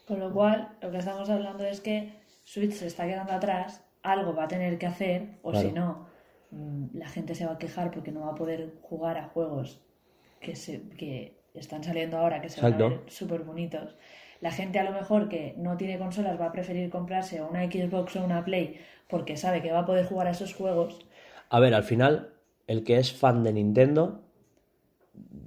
Con lo cual, lo que estamos hablando es que Switch se está quedando atrás, algo va a tener que hacer, o Claro. si no, la gente se va a quejar porque no va a poder jugar a juegos que, se, que están saliendo ahora, que se van a ver súper bonitos. La gente a lo mejor que no tiene consolas va a preferir comprarse una Xbox o una Play porque sabe que va a poder jugar a esos juegos. A ver, al final, el que es fan de Nintendo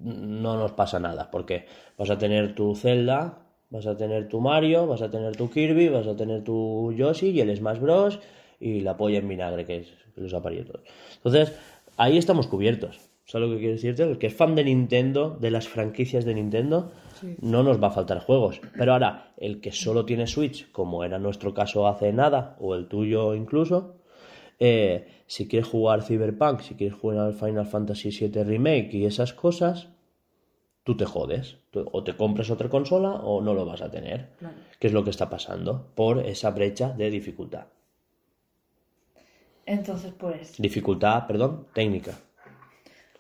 no nos pasa nada, porque vas a tener tu Zelda, vas a tener tu Mario, vas a tener tu Kirby, vas a tener tu Yoshi y el Smash Bros. Y la polla en vinagre, que, es, que los aparietos. Entonces, ahí estamos cubiertos. ¿Sabes lo que quiero decirte? El que es fan de Nintendo, de las franquicias de Nintendo, no nos va a faltar juegos. Pero ahora, el que solo tiene Switch, como era nuestro caso hace nada, o el tuyo incluso, eh, si quieres jugar Cyberpunk, si quieres jugar al Final Fantasy VII Remake y esas cosas, tú te jodes. Tú- o te compras otra consola o no lo vas a tener. Claro. ¿Qué es lo que está pasando? Por esa brecha de dificultad. Entonces, pues, Dificultad, perdón, técnica.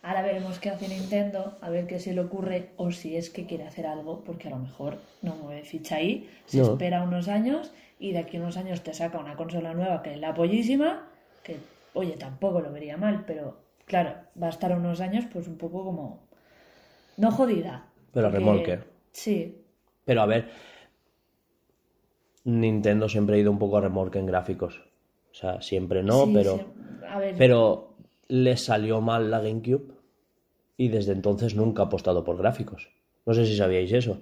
ahora veremos qué hace Nintendo, a ver qué se le ocurre o si es que quiere hacer algo, porque a lo mejor no mueve ficha ahí, se No. espera unos años y de aquí a unos años te saca una consola nueva que es la pollísima, que, oye, tampoco lo vería mal, pero claro, va a estar unos años pues un poco como... No jodida. Pero a porque- remolque. Sí, Pero a ver, Nintendo siempre ha ido un poco a remolque en gráficos. O sea, siempre no, sí, pero... sí. A ver, Pero le salió mal la GameCube y desde entonces nunca ha apostado por gráficos. No sé si sabíais eso,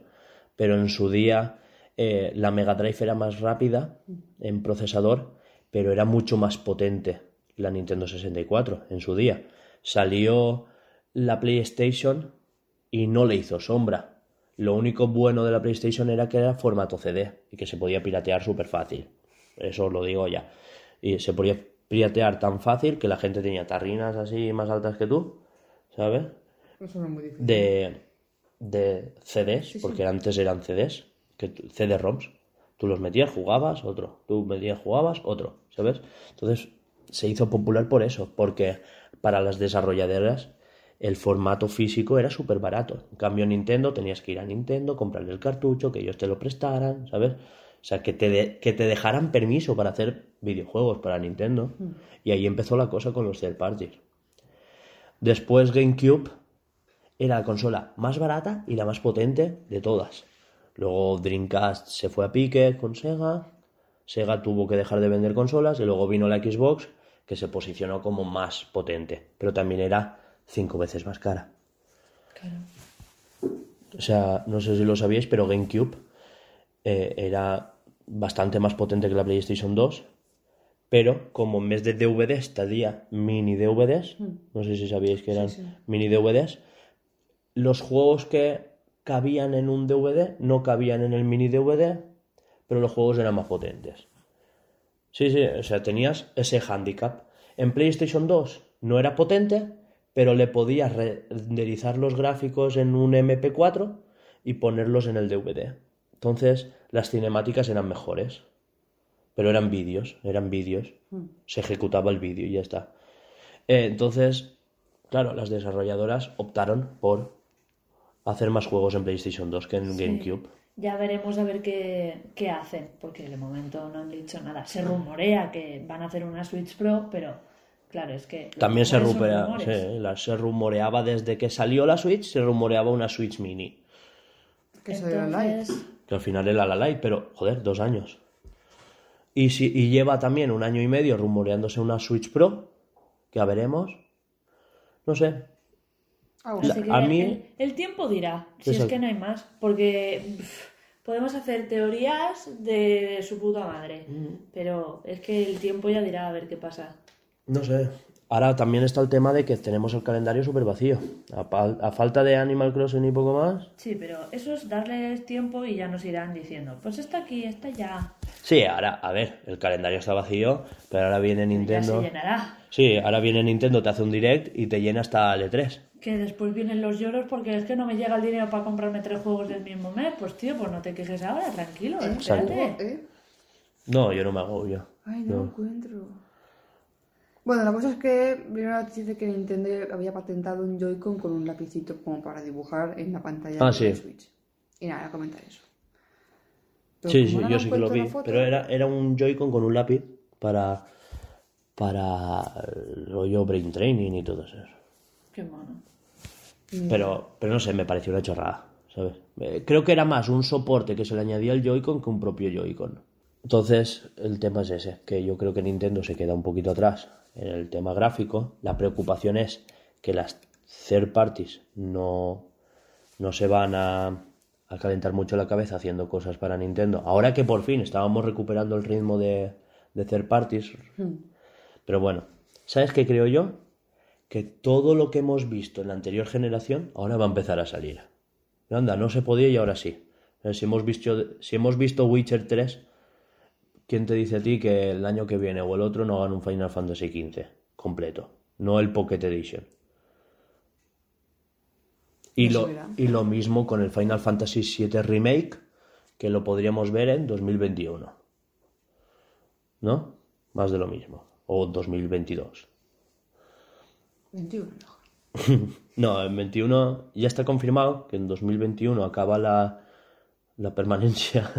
pero en su día eh, la Mega Drive era más rápida en procesador, pero era mucho más potente la Nintendo 64 en su día. Salió la PlayStation y no le hizo sombra. Lo único bueno de la PlayStation era que era formato CD y que se podía piratear súper fácil. Eso os lo digo ya. Y se podía piratear tan fácil que la gente tenía tarrinas así más altas que tú, ¿sabes? Eso no es muy difícil. De, de CDs, porque antes eran CDs, que CD-ROMs. Tú los metías, jugabas, otro. Tú metías, jugabas, otro, ¿sabes? Entonces se hizo popular por eso, porque para las desarrolladoras el formato físico era súper barato. En cambio, Nintendo tenías que ir a Nintendo, comprarle el cartucho, que ellos te lo prestaran, ¿sabes? O sea, que te, de- que te dejaran permiso para hacer videojuegos para Nintendo. Y ahí empezó la cosa con los third parties. Después GameCube era la consola más barata y la más potente de todas. Luego Dreamcast se fue a pique con Sega. Sega tuvo que dejar de vender consolas y luego vino la Xbox que se posicionó como más potente, pero también era cinco veces más cara. claro. O sea, no sé si lo sabíais, pero GameCube eh, era bastante más potente que la PlayStation 2. Pero como en vez de DVDs tenía mini DVDs, no sé si sabíais que eran sí. mini DVDs, los juegos que cabían en un DVD no cabían en el mini DVD, pero los juegos eran más potentes. Sí, sí, o sea, tenías ese handicap. En PlayStation 2 no era potente, pero le podías renderizar los gráficos en un MP4 y ponerlos en el DVD. Entonces, las cinemáticas eran mejores. Pero eran vídeos, eran vídeos. Se ejecutaba el vídeo y ya está. Eh, entonces, claro, las desarrolladoras optaron por hacer más juegos en PlayStation 2 que en GameCube. Ya veremos a ver qué, qué hacen, porque de momento no han dicho nada. Se rumorea que van a hacer una Switch Pro, pero claro, es que... También se, rumorea- sí, la- se rumoreaba desde que salió la Switch, se rumoreaba una Switch Mini. Que. Entonces, Que al final era la Lite, pero joder, dos años. Y, si, y lleva también un año y medio rumoreándose una Switch Pro, que ya veremos. No sé. Ah, bueno. a mí- el, el tiempo dirá, si es que no hay más, porque pff, podemos hacer teorías de su puta madre, pero es que el tiempo ya dirá a ver qué pasa. No sé. Ahora también está el tema de que tenemos el calendario súper vacío. A, falta de Animal Crossing y poco más. Sí, pero eso es darles tiempo y ya nos irán diciendo, pues está aquí, está ya, Sí, ahora, a ver, el calendario está vacío, pero ahora viene ya Nintendo. se llenará. Sí, ahora viene Nintendo, te hace un direct y te llena hasta el E3. Que después vienen los lloros porque es que no me llega el dinero para comprarme tres juegos del mismo mes. Pues tío, pues no te quejes ahora, tranquilo, ¿eh? Espérate. ¿Eh? No, yo no me agobio. Ay, no, lo encuentro. Bueno, la cosa es que primero dice que Nintendo había patentado un Joy-Con con un lapicito como para dibujar en la pantalla Ah, de sí. la Switch. Y nada, comenta eso. Pero Sí, sí, yo sí que lo vi. foto- Pero era, era un Joy-Con con un lápiz para, para rollo brain training y todo eso. Qué mono. Pero, pero no sé, me pareció una chorrada, ¿sabes? Eh, Creo que era más un soporte que se le añadía al Joy-Con que un propio Joy-Con. Entonces, el tema es ese, que yo creo que Nintendo se queda un poquito atrás en el tema gráfico. La preocupación es que las third parties no, no se van a, a calentar mucho la cabeza haciendo cosas para Nintendo. Ahora que por fin estábamos recuperando el ritmo de, de third parties. Pero bueno, ¿sabes qué creo yo? Que todo lo que hemos visto en la anterior generación ahora va a empezar a salir. Anda, no se podía y ahora sí. Si hemos visto, si hemos visto Witcher 3, ¿quién te dice a ti que el año que viene o el otro no hagan un Final Fantasy XV completo? No el Pocket Edition. Y lo, y lo mismo con el Final Fantasy VII Remake, que lo podríamos ver en 2021. ¿No? Más de lo mismo. O 2022. 21 mejor. No, en 21 ya está confirmado que en 2021 acaba la, la permanencia,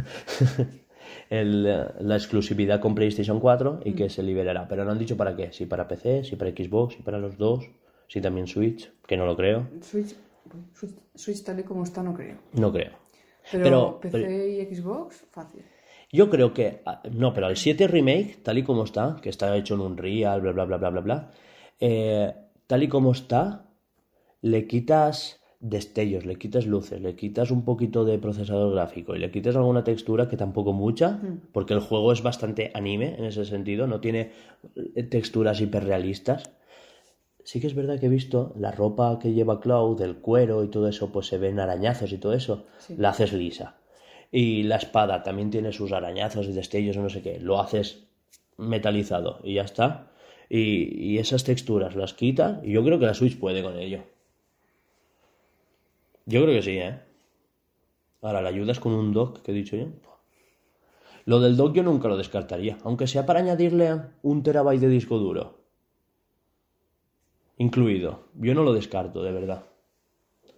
el, la exclusividad con PlayStation 4 y que se liberará. Pero no han dicho para qué, si para PC, si para Xbox, si para los dos, si también Switch, que no lo creo, Switch, Switch, Switch tal y como está no creo. no creo. Pero, Pero- PC pero- y Xbox, fácil. Yo creo que, ah, no, pero el 7 Remake, tal y como está, que está hecho en un Real, bla, bla, bla, bla, bla, bla, eh, tal y como está, le quitas destellos, le quitas luces, le quitas un poquito de procesador gráfico y le quitas alguna textura que tampoco mucha, porque el juego es bastante anime en ese sentido, no tiene eh, texturas hiperrealistas. Sí que es verdad que he visto la ropa que lleva Cloud, el cuero y todo eso, pues se ven arañazos y todo eso, la haces lisa. Y la espada también tiene sus arañazos y destellos o no sé qué, lo haces metalizado y ya está. Y, y esas texturas las quitas y yo creo que la Switch puede con ello. Yo creo que sí, ¿eh? Ahora, la ayudas con un dock que he dicho yo. Lo del dock yo nunca lo descartaría, aunque sea para añadirle un terabyte de disco duro. Incluido. Yo no lo descarto, de verdad.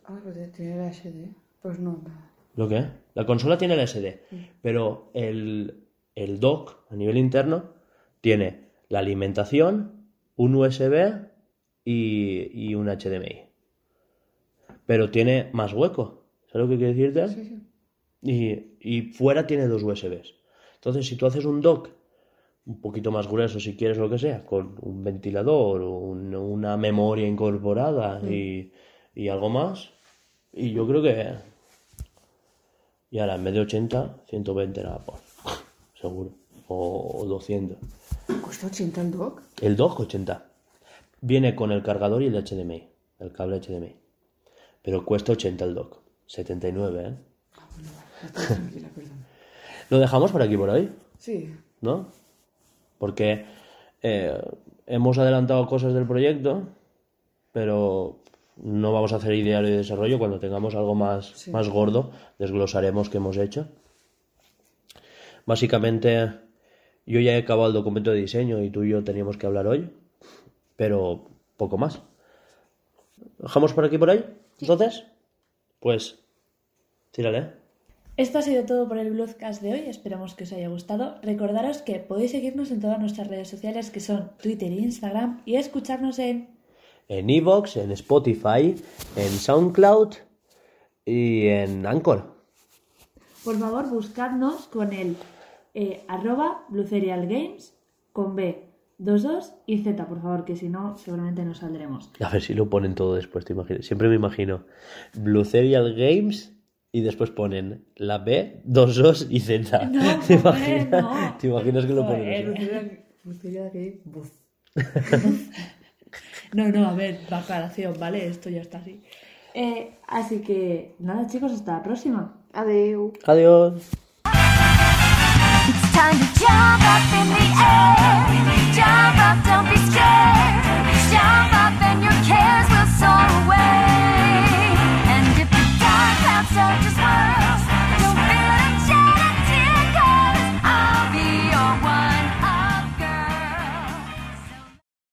Ah, de- tiene la SD. Pues no. ¿Lo qué? La consola tiene el SD, pero el, el dock a nivel interno tiene la alimentación, un USB y, y un HDMI. Pero tiene más hueco. ¿Sabes lo que quiero decirte? Sí, sí. Y, y fuera tiene dos USBs. Entonces, si tú haces un dock un poquito más grueso, si quieres lo que sea, con un ventilador, un- una memoria incorporada y, y algo más, y yo creo que, Y ahora en vez de 80, 120 nada, pues, seguro. O, o 200. ¿Cuesta 80 el dock? El dock 80. Viene con el cargador y el HDMI, el cable HDMI. Pero cuesta 80 el dock. 79, ¿eh? Ah, bueno, ya estoy tranquila, perdón. Lo dejamos por aquí por hoy, Sí, ¿no? Porque eh, hemos adelantado cosas del proyecto, pero no vamos a hacer ideario de desarrollo. Cuando tengamos algo más, Sí. más gordo, desglosaremos qué hemos hecho. Básicamente, yo ya he acabado el documento de diseño y tú y yo teníamos que hablar hoy, pero poco más. ¿Dejamos por aquí por ahí? Entonces, pues, tírale. Esto ha sido todo por el Bloodcast de hoy, esperamos que os haya gustado. Recordaros que podéis seguirnos en todas nuestras redes sociales que son Twitter e Instagram y escucharnos en En Evox, en Spotify, en SoundCloud y en Anchor. Por favor, buscadnos con el eh, arroba Blue Serial Games con B, 22 y Z, por favor, que si no, seguramente no saldremos. A ver si lo ponen todo después, te imaginas. Siempre me imagino Blue Serial Games y después ponen la B, dos os y Z. No, ¿Te, imaginas, no. ¿Te imaginas que lo ponen? Lucería que buf. No, no, a ver, la aclaración, ¿vale? Esto ya está así. Eh, así que, nada, chicos, hasta la próxima. Adiós. It's time to Jump up, don't be scared. Jump up and your cares will soar away.